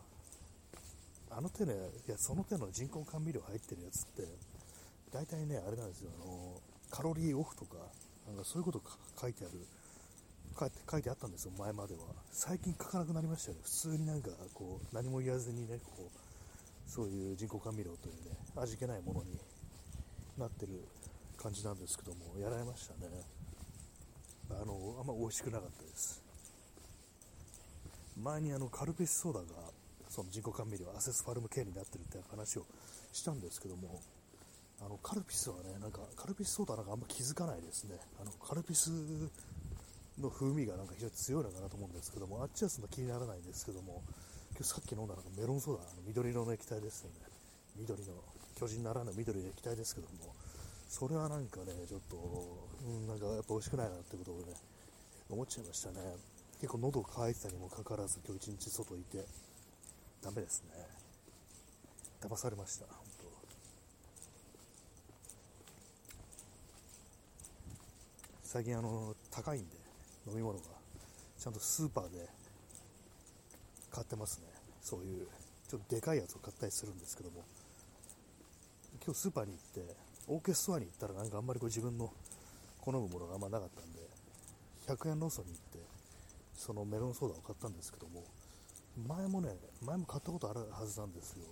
Speaker 1: うあの手のいやその手の人工甘味料入ってるやつって大体ね、あれなんですよ、あのカロリーオフとか、なんかそういうこと書いてある、書いて書いてあったんですよ、前までは。最近書かなくなりましたよね。普通になんか、こう、何も言わずにね、こう、そういう人工甘味料というね、味気ないものになってる感じなんですけども、やられましたね。あの、あんま美味しくなかったです。前にあの、カルピスソーダが、その人工甘味料、アセスファルム系になってるって話をしたんですけども、あのカルピスはね、なんかカルピスソーダなんかあんま気づかないですね。あのカルピスの風味がなんか非常に強いのかなと思うんですけども、あっちはそんな気にならないんですけども、今日さっき飲んだのがメロンソーダ、あの緑色の液体ですよね。緑の、巨人ならぬ緑の液体ですけども、それはなんかね、ちょっと、うん、なんかやっぱ美味しくないなってことをね、思っちゃいましたね。結構喉乾いてたにもかかわらず、今日一日外いて、ダメですね。騙されました、本当。最近あの、高いんで、飲み物が。ちゃんとスーパーで買ってますね。そういう、ちょっとでかいやつを買ったりするんですけども、今日スーパーに行って、オーケストラに行ったらなんかあんまりこう自分の好むものがあんまなかったんで、100円ローソンに行って、そのメロンソーダを買ったんですけども、前もね、前も買ったことあるはずなんですよ。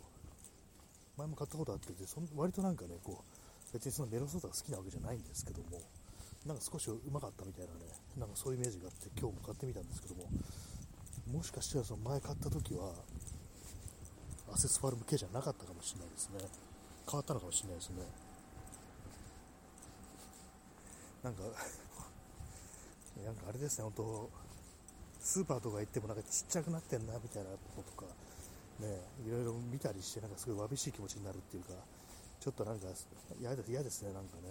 Speaker 1: 前も買ったことあってて、そ割となんかね、こう、別にそのメロンソーダが好きなわけじゃないんですけども、なんか少しうまかったみたいなね、なんかそういうイメージがあって、今日も買ってみたんですけども、もしかしたらその前買った時は、アセスファルム系じゃなかったかもしれないですね。変わったのかもしれないですね。なんか <laughs> なんかあれですね、本当スーパーとか行ってもなんかちっちゃくなってんなみたいなこととか、ね、いろいろ見たりして、なんかすごいわびしい気持ちになるっていうか、ちょっとなんか嫌です嫌ですね、なんかね。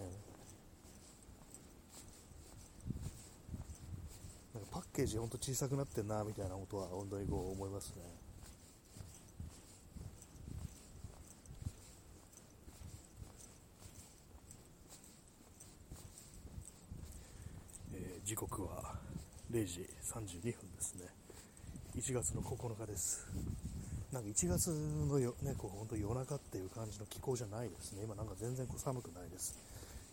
Speaker 1: なんかパッケージほんと小さくなってんなみたいなことは本当にこう思いますね。えー、時刻は0時32分ですね。1月の9日です。なんか1月のよ、ね、こう本当夜中っていう感じの気候じゃないですね。今なんか全然こう寒くないです。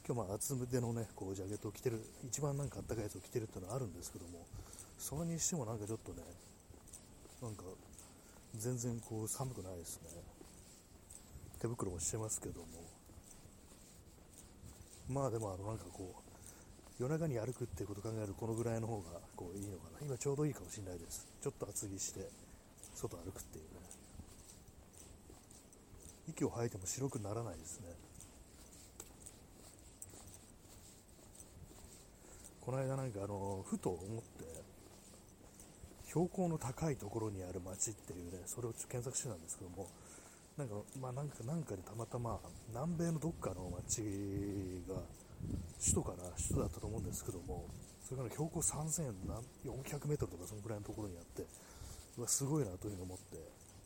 Speaker 1: 今日まあ厚手のね、こうジャケットを着てる、一番なんかあったかいやつを着てるっていうのはあるんですけども、それにしてもなんかちょっとね、なんか全然こう寒くないですね。手袋もしてますけども、まあでもあのなんかこう、夜中に歩くっていうことを考えるとこのぐらいの方がこういいのかな。今ちょうどいいかもしれないです。ちょっと厚着して外歩くっていうね。息を吐いても白くならないですね。この間なんかあの、ふと思って、標高の高いところにある町っていうね、それを検索してたんですけども、なんか、まあなんか、なんかでたまたま、南米のどっかの町が、首都かな、首都だったと思うんですけども、それから標高3400メートルとかそのぐらいのところにあって、うわ、すごいなというふうに思って、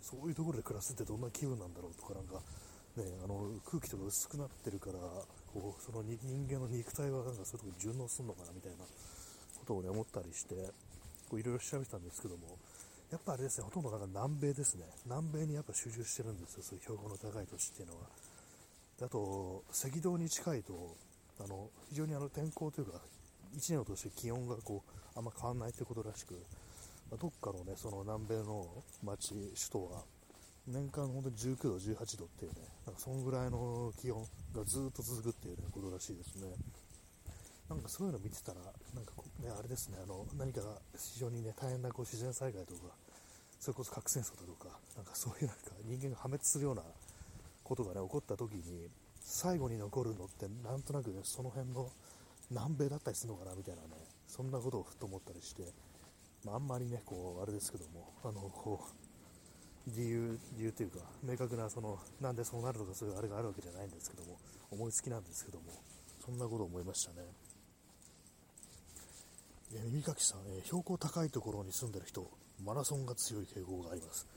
Speaker 1: そういうところで暮らすってどんな気分なんだろうとか、なんか、ね、あの空気とか薄くなってるから、こうその人間の肉体はなんかそういうところに順応するのかなみたいなことを、ね、思ったりして、いろいろ調べてたんですけども、やっぱあれですね、ほとんどなんか南米ですね。南米にやっぱ集中してるんですよ、そういう標高の高い土地っていうのは。あと、赤道に近いと、あの非常にあの天候というか、1年を通して気温がこうあんま変わらないということらしく、まあ、どっかのね、その南米の町、首都は、年間本当に19度、18度っていうね、なんかそのぐらいの気温がずっと続くっていう、ね、ことらしいですね。なんかそういうの見てたら、なんかね、あれですね、あの何か非常にね、大変なこう自然災害とか、それこそ核戦争だとか、なんかそういうなんか人間が破滅するようなことがね、起こった時に、最後に残るのってなんとなくねその辺の南米だったりするのかなみたいなねそんなことをふっと思ったりして、まあ、あんまりねこうあれですけどもあのこう理由理由というか明確なそのなんでそうなるとかそういうあれがあるわけじゃないんですけども思いつきなんですけどもそんなことを思いましたね。え耳かきさん、え標高高いところに住んでる人マラソンが強い傾向があります。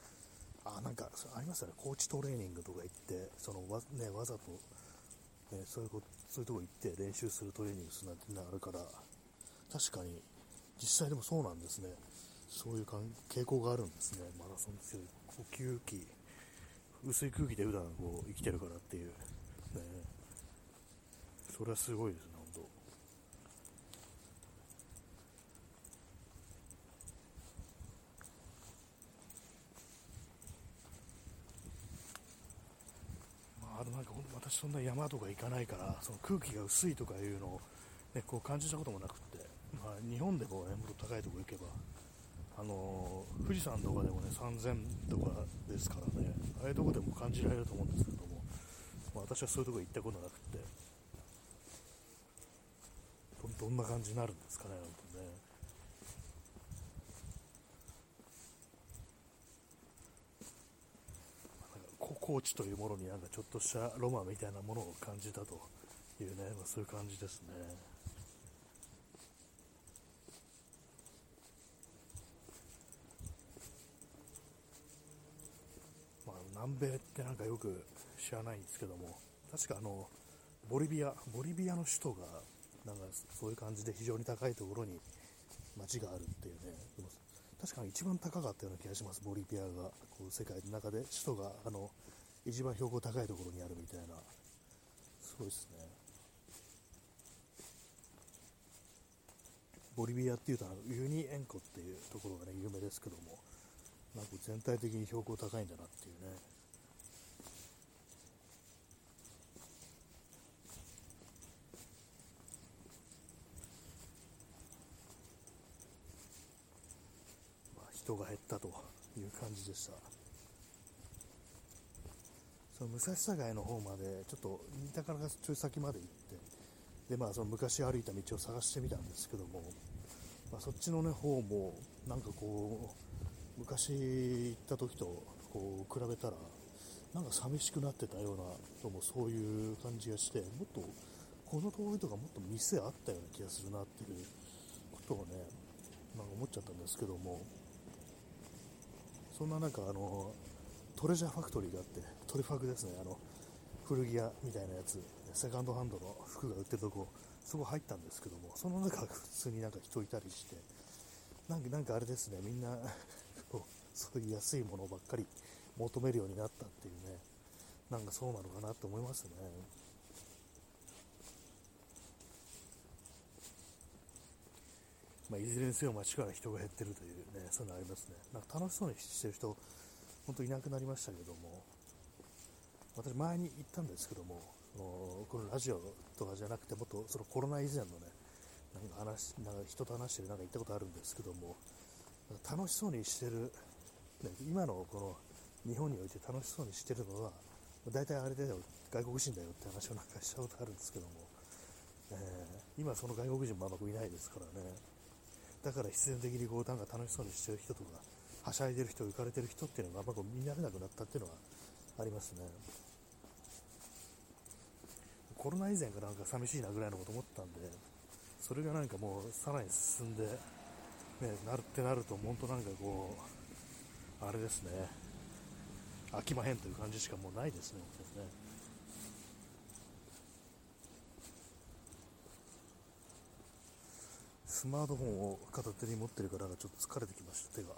Speaker 1: あなんかありますよね。コーチトレーニングとか行ってそのわ,、ね、わざとね、そういうことそういうとこ行って練習するトレーニングするなんてあるから確かに実際でもそうなんですね。そういう傾向があるんですね。マラソン強い呼吸器薄い空気で普段こう生きてるからっていう。ね。それはすごいですね本当。あなんか私そんな山とか行かないからその空気が薄いとかいうのを、ね、こう感じたこともなくて、まあ、日本でも、ね、もっと高いところ行けばあの、富士山とかでもね3000とかですからねああいうとこでも感じられると思うんですけども、まあ、私はそういうとこ行ったことなくてどんな感じになるんですかね、本当ね。高知というものになんかちょっとしたロマンみたいなものを感じたというね、まあ、そういう感じですね。まあ、南米ってなんかよく知らないんですけども、確かあの、ボリビア、ボリビアの首都が、なんかそういう感じで非常に高いところに街があるっていうね、確かに一番高かったような気がします、ボリビアが、こう世界の中で、首都があの一番標高高いところにあるみたいな、すごいですね。ボリビアっていうと、ユニ塩湖っていうところがね、有名ですけども、なんか全体的に標高高いんだなっていうね。人が減ったという感じでした。その武蔵境の方まで、ちょっと新高からちょい先まで行って、でまあ、その昔歩いた道を探してみたんですけども、まあ、そっちの、ね、方もなんかこう昔行った時とこう比べたらなんか寂しくなってたようなのもそういう感じがしてもっとこの通りとかもっと店あったような気がするなっていうことをねなんか思っちゃったんですけどもそんな中あのトレジャーファクトリーがあってトリファクですね。あの古着屋みたいなやつ。セカンドハンドの服が売ってるとこ。そこ入ったんですけどもその中普通になんか人いたりして。なんかなんかあれですね。みんなそういう安いものばっかり求めるようになったっていうね。なんかそうなのかなと思いますね。まあ、いずれにせよ街から人が減ってるというねそういうのありますね。なんか楽しそうにしてる人本当いなくなりましたけども。私前に行ったんですけどもこのラジオとかじゃなくてもっとそのコロナ以前のねなんか話なんか人と話してるなんか行ったことあるんですけども楽しそうにしてる、ね、今のこの日本において楽しそうにしてるのは大体あれだよ外国人だよって話をなんかしたことあるんですけども、えー、今その外国人もあんまいないですからね。だから必然的にこうなんか楽しそうにしてる人とかはしゃいでる人浮かれてる人っていうのがあんまこう見られなくなったっていうのはありますね。コロナ以前からなんか寂しいなぐらいのこと思ったんで、それがなんかもうさらに進んで、ね、なるってなると、本当なんかこう、あれですね、飽きまへんという感じしかもうないですね、本当にね。スマートフォンを片手に持ってるからちょっと疲れてきました、手が。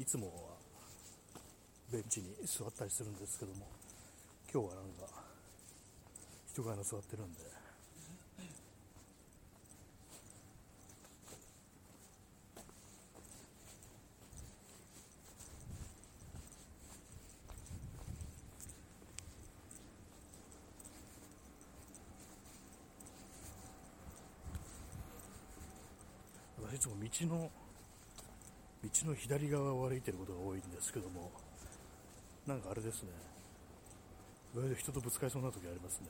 Speaker 1: いつもはベンチに座ったりするんですけども今日はなんか人が座ってるんでつも道の道の左側を歩いてることが多いんですけどもなんかあれですね、人とぶつかりそうな時ありますね。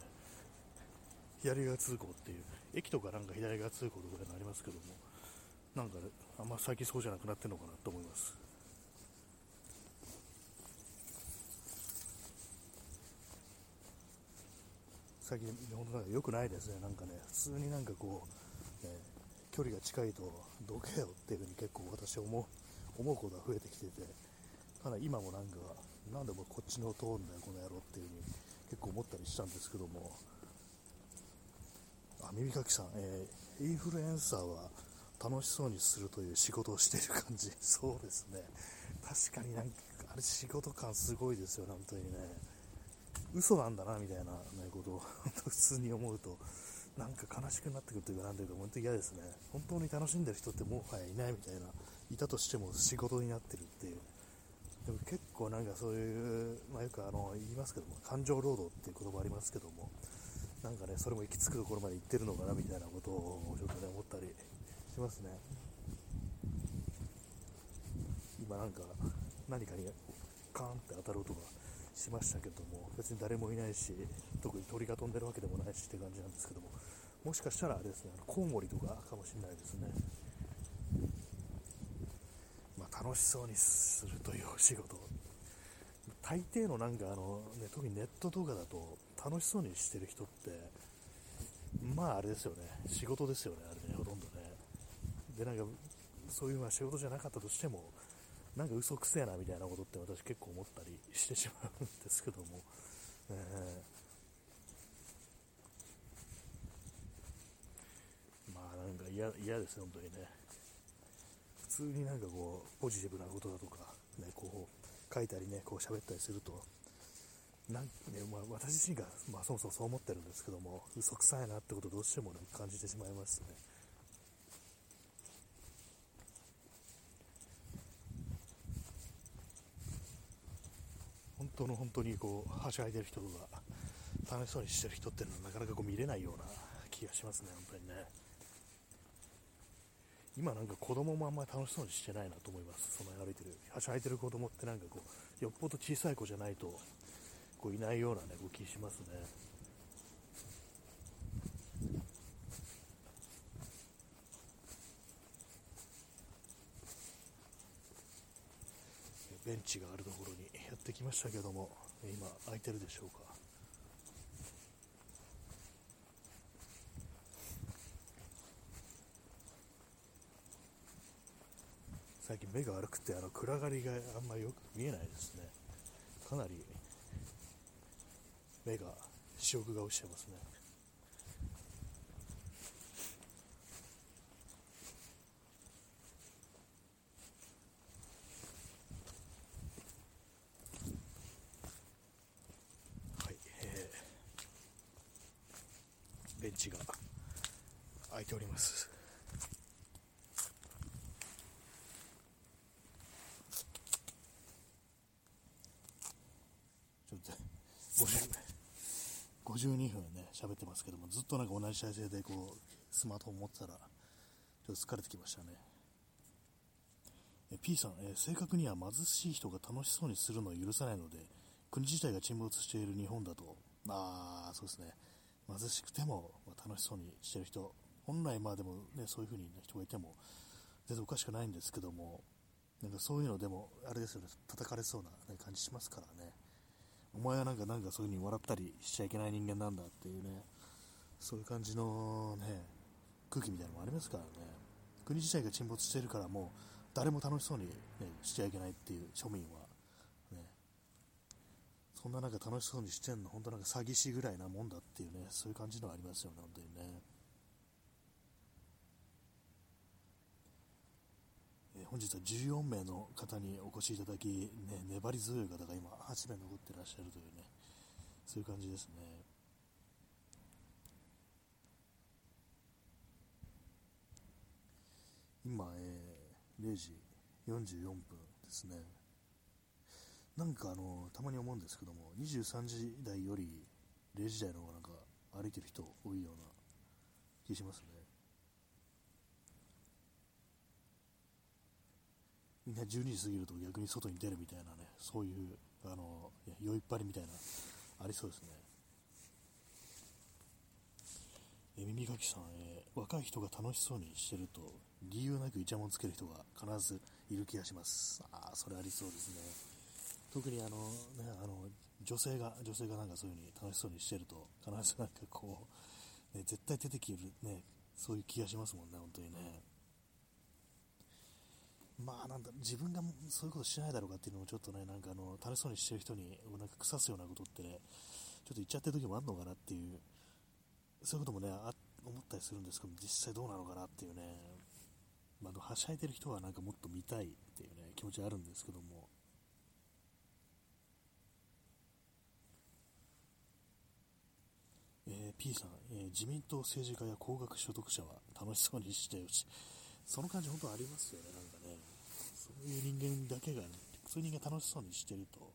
Speaker 1: 左側通行っていう、駅とかなんか左側通行とかでありますけども、なんか、ね、あんま最近そうじゃなくなってるのかなと思います。最近、本当なんか良くないですね、なんかね、普通になんかこう、ね、距離が近いと、どけよっていうふうに結構私思う思うことが増えてきてて、かなり今もなんか、なんでもこっちの通るんだよ、この野郎っていう風に結構思ったりしたんですけども、あ、耳かきさん、えー、インフルエンサーは楽しそうにするという仕事をしている感じ、<laughs> そうですね、確かになんか、あれ仕事感すごいですよ、本当にね、嘘なんだなみたいな、ね、ことを <laughs> 普通に思うと、なんか悲しくなってくるというか、なんていうか、本当に嫌ですね、本当に楽しんでる人ってもはやいないみたいな、いたとしても仕事になってるっていう。でも結構なんかそういう、まあ、よくあの言いますけども、感情労働っていう言葉ありますけども、なんかね、それも行き着くところまで行ってるのかなみたいなことをちょっとね、思ったりしますね。今なんか何かにカーンって当たる音がしましたけども、別に誰もいないし、特に鳥が飛んでるわけでもないしって感じなんですけども、もしかしたらあれですね、コウモリとかかもしれないですね。ま楽しそうにするというお仕事。大抵のなんかあの、ね、特にネットとかだと楽しそうにしてる人ってまああれですよね。仕事ですよねあれねほとんどね。でなんかそういうまあ仕事じゃなかったとしてもなんか嘘くせえなみたいなことって私結構思ったりしてしまうんですけども、えー、まあなんか嫌ですね本当にね。普通になんかこうポジティブなことだとかねこう書いたりねこう喋ったりすると。なんねまあ、私自身が、まあ、そもそもそう思ってるんですけども嘘くさいなってことをどうしても、ね、感じてしまいますね。当の本当にこうはしゃいでる人とか楽しそうにしてる人っていうのはなかなかこう見れないような気がしますね、本当にね。今なんか子供もあんまり楽しそうにしてないなと思います、その歩いてる、はしゃいでる子供ってなんかこう、よっぽど小さい子じゃないと、構いないような、ね、動きしますね。ベンチがあるところにってきましたけども、今空いてるでしょうか？最近目が悪くてあの暗がりがあんまりよく見えないですね。かなり目が視力が落ちてますねはい、えー、ベンチが空いております。ちょっと52分ね、喋ってますけども、ずっとなんか同じ体勢でこう、スマートフォン持ってたら、ちょっと疲れてきましたね。え P さん、え正確には貧しい人が楽しそうにするのを許さないので、国自体が沈没している日本だと、ああ、そうですね、貧しくても、楽しそうにしてる人、本来まあでもね、そういう風に、人がいても、全然おかしくないんですけども、なんかそういうのでも、あれですよね、叩かれそうな、感じしますからね。お前はなんかなんかそういう風に笑ったりしちゃいけない人間なんだっていうね、そういう感じのね、空気みたいなのもありますからね、国自体が沈没してるからもう誰も楽しそうに、ね、しちゃいけないっていう庶民は、そんななんか楽しそうにしてんの、本当なんか詐欺師ぐらいなもんだっていうね、そういう感じのありますよね、本当にね。え本日は14名の方にお越しいただき、ね、粘り強い方が今8名残ってらっしゃるというね、そういう感じですね。今、えー、0時44分ですね。なんかあの、たまに思うんですけども、23時台より0時台の方がなんか歩いてる人多いような気しますね。みんな12時過ぎると逆に外に出るみたいなね、そういうあの酔いっぱりみたいな、ありそうですね。え耳かきさん、えー、若い人が楽しそうにしてると、理由なくイチャモンつける人が必ずいる気がします。ああ、それありそうですね。特にあの、ね、あの女性が、女性がなんかそういう風に楽しそうにしてると、必ずなんかこう、ね、絶対出てきる、ね、そういう気がしますもんね、本当にね。まあなんだ自分がそういうことしないだろうかっていうのもちょっとねなんかあの楽しそうにしてる人になんか腐すようなことってねちょっと言っちゃってる時もあるのかなっていうそういうこともねあ思ったりするんですけど実際どうなのかなっていうね、まあ、はしゃいでる人はなんかもっと見たいっていうね気持ちあるんですけどもえー、P さん、えー、自民党政治家や高額所得者は楽しそうにしてよしその感じ本当ありますよね、なんかね。そういう人間だけが、ね、そういう人間楽しそうにしてると、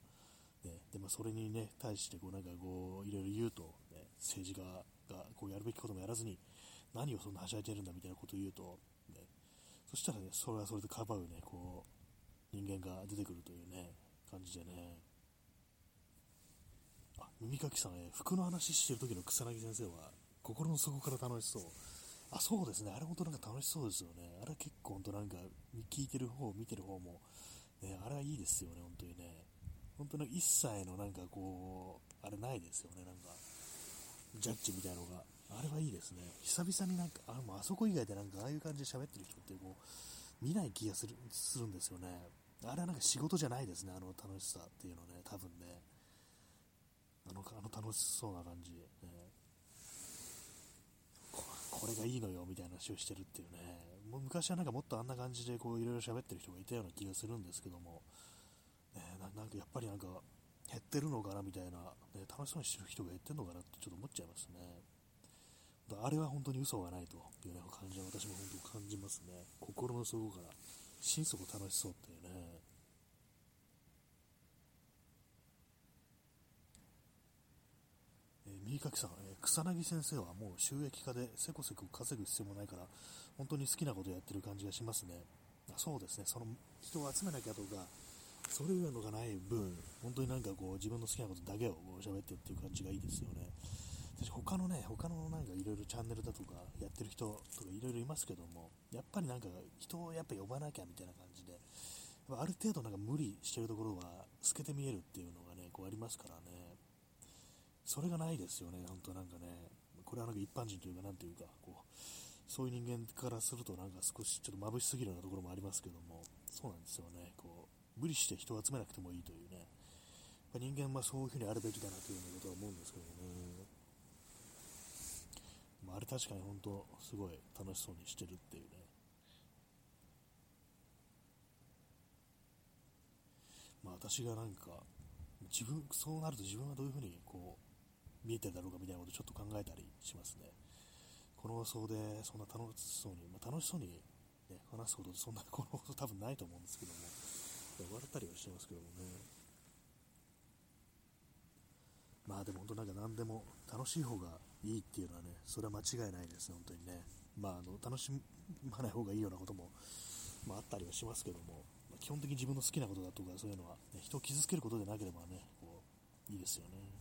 Speaker 1: ね、で、まあ、それにね、対して、こう、なんかこう、いろいろ言うと、ね、政治家が、こう、やるべきこともやらずに、何をそんなはしゃいでるんだみたいなことを言うと、ね、そしたらね、それはそれでかばうね、こう、人間が出てくるというね、感じでね。耳かきさん、ね、服の話してる時の草薙先生は、心の底から楽しそう。あ、そうですね。あれ本当なんか楽しそうですよね。あれ結構本当なんか、聞いてる方、見てる方も、ね、あれはいいですよね、本当にね。本当に一切のなんかこう、あれないですよね、なんか、ジャッジみたいなのが。あれはいいですね。久々になんか、あもあそこ以外でなんかああいう感じで喋ってる人ってこう、見ない気がするするんですよね。あれはなんか仕事じゃないですね、あの楽しさっていうのね、多分ね。あのあの楽しそうな感じ、ねこ。れがいいのよみたいな話をしてるっていうね。もう昔はなんかもっとあんな感じでこういろいろ喋ってる人がいたような気がするんですけども、ね、なんかやっぱりなんか減ってるのかなみたいな、ね、楽しそうにしてる人が減ってるのかなってちょっと思っちゃいますね。あれは本当に嘘がないという、ね、感じは私も本当感じますね。心の底から心底楽しそうっていうね。えー、右かきさん、えー、草薙先生はもう収益化でせこせこ稼ぐ必要もないから本当に好きなことやってる感じがしますね。あそうですね、その人を集めなきゃとか、そういうのがない分、本当になんかこう自分の好きなことだけをこう喋ってっていう感じがいいですよね。他のね、他のなんかいろいろチャンネルだとかやってる人とかいろいろいますけども、やっぱりなんか人をやっぱ呼ばなきゃみたいな感じで、ある程度なんか無理してるところは透けて見えるっていうのがね、こうありますからね。それがないですよね、本当なんかね。これはなんか一般人というか、なんというか、こう、そういう人間からするとなんか少しちょっと眩しすぎるようなところもありますけども、そうなんですよね。こう、無理して人を集めなくてもいいというね。人間はそういうふうにあるべきだなというようなことは思うんですけどね。まあ、あれ確かに本当すごい楽しそうにしてるっていうねまあ私がなんか自分そうなると自分はどういうふうにこう見えてるだろうかみたいなことをちょっと考えたりしますね。この放送でそんな楽しそうに、まあ、楽しそうに、ね、話すことってそんな <laughs> この放送多分ないと思うんですけども。笑ったりはしてますけどもね。まあでも本当なんか何でも楽しい方がいいっていうのはね、それは間違いないです。ね、本当にね。まあ、あの楽しまない方がいいようなことも、まあ、あったりはしますけども、まあ、基本的に自分の好きなことだとか、そういうのは、ね、人を傷つけることでなければね、こういいですよね。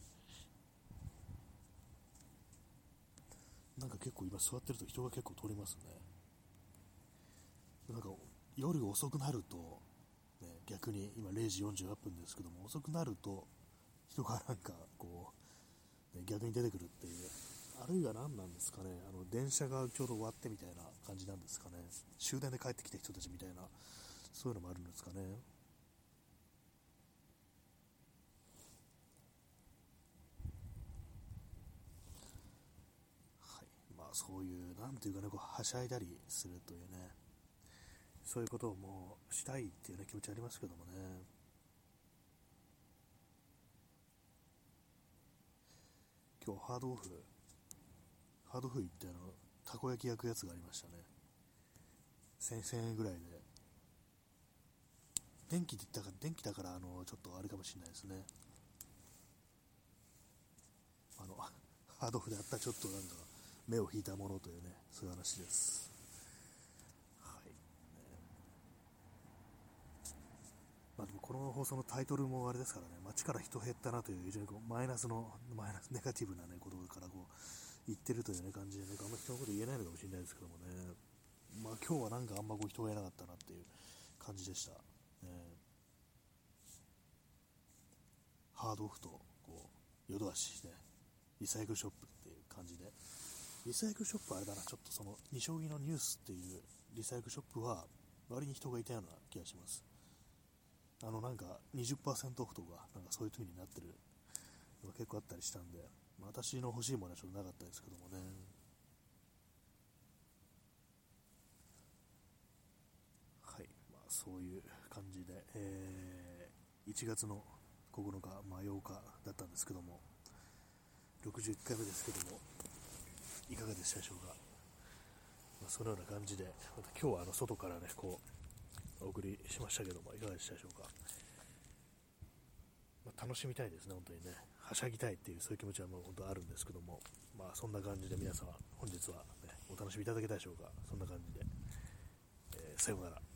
Speaker 1: なんか結構今座ってると人が結構通りますね。なんか夜遅くなると、ね、逆に今0時48分ですけども、遅くなると人がなんかこう、ね、逆に出てくるっていうあるいは何なんですかね、あの電車がちょうど終わってみたいな感じなんですかね、終電で帰ってきた人たちみたいな、そういうのもあるんですかね。はい、まあそういう、なんていうかね、こうはしゃいだりするというね、そういうことをもうしたいっていうね、気持ちありますけどもね。今日ハードオフハードオフ行ってあのたこ焼き焼くやつがありましたね。1000円ぐらいで。電気って言ったから電気だからあのちょっとあれかもしれないですね。あのハードオフであったちょっとなんか目を引いたものというねそういう話です。はい。まあ、でもこの放送のタイトルもあれですからね、街から人減ったなという非常にこうマイナスの、マイナス、ネガティブな、ね、ことからこう言ってるという、ね、感じで、ね、あんま人のこと言えないのかもしれないですけどもね、まあ今日はなんかあんまこう人がいなかったなっていう感じでした。ね、ハードオフとこうヨドアシね、リサイクルショップっていう感じで、リサイクルショップあれだな、ちょっとその二将棋のニュースっていうリサイクルショップは割に人がいたような気がします。あのなんか20%オフとか、なんかそういう風になってるのが結構あったりしたんで、まあ、私の欲しいものはちょっとなかったですけどもね。はい、まあ、そういう感じで、えー、1月の9日、まあ、8日だったんですけども、61回目ですけども、いかがでしたでしょうか？まあ、そのような感じで、また今日はあの外からね、こう、お送りしましたけども、いかがでしたでしょうか？まあ、楽しみたいですね、本当にね。はしゃぎたいっていうそういう気持ちはもう本当あるんですけども、まあそんな感じで皆様本日は、ね、お楽しみいただけたでしょうか？そんな感じで、えー、さようなら。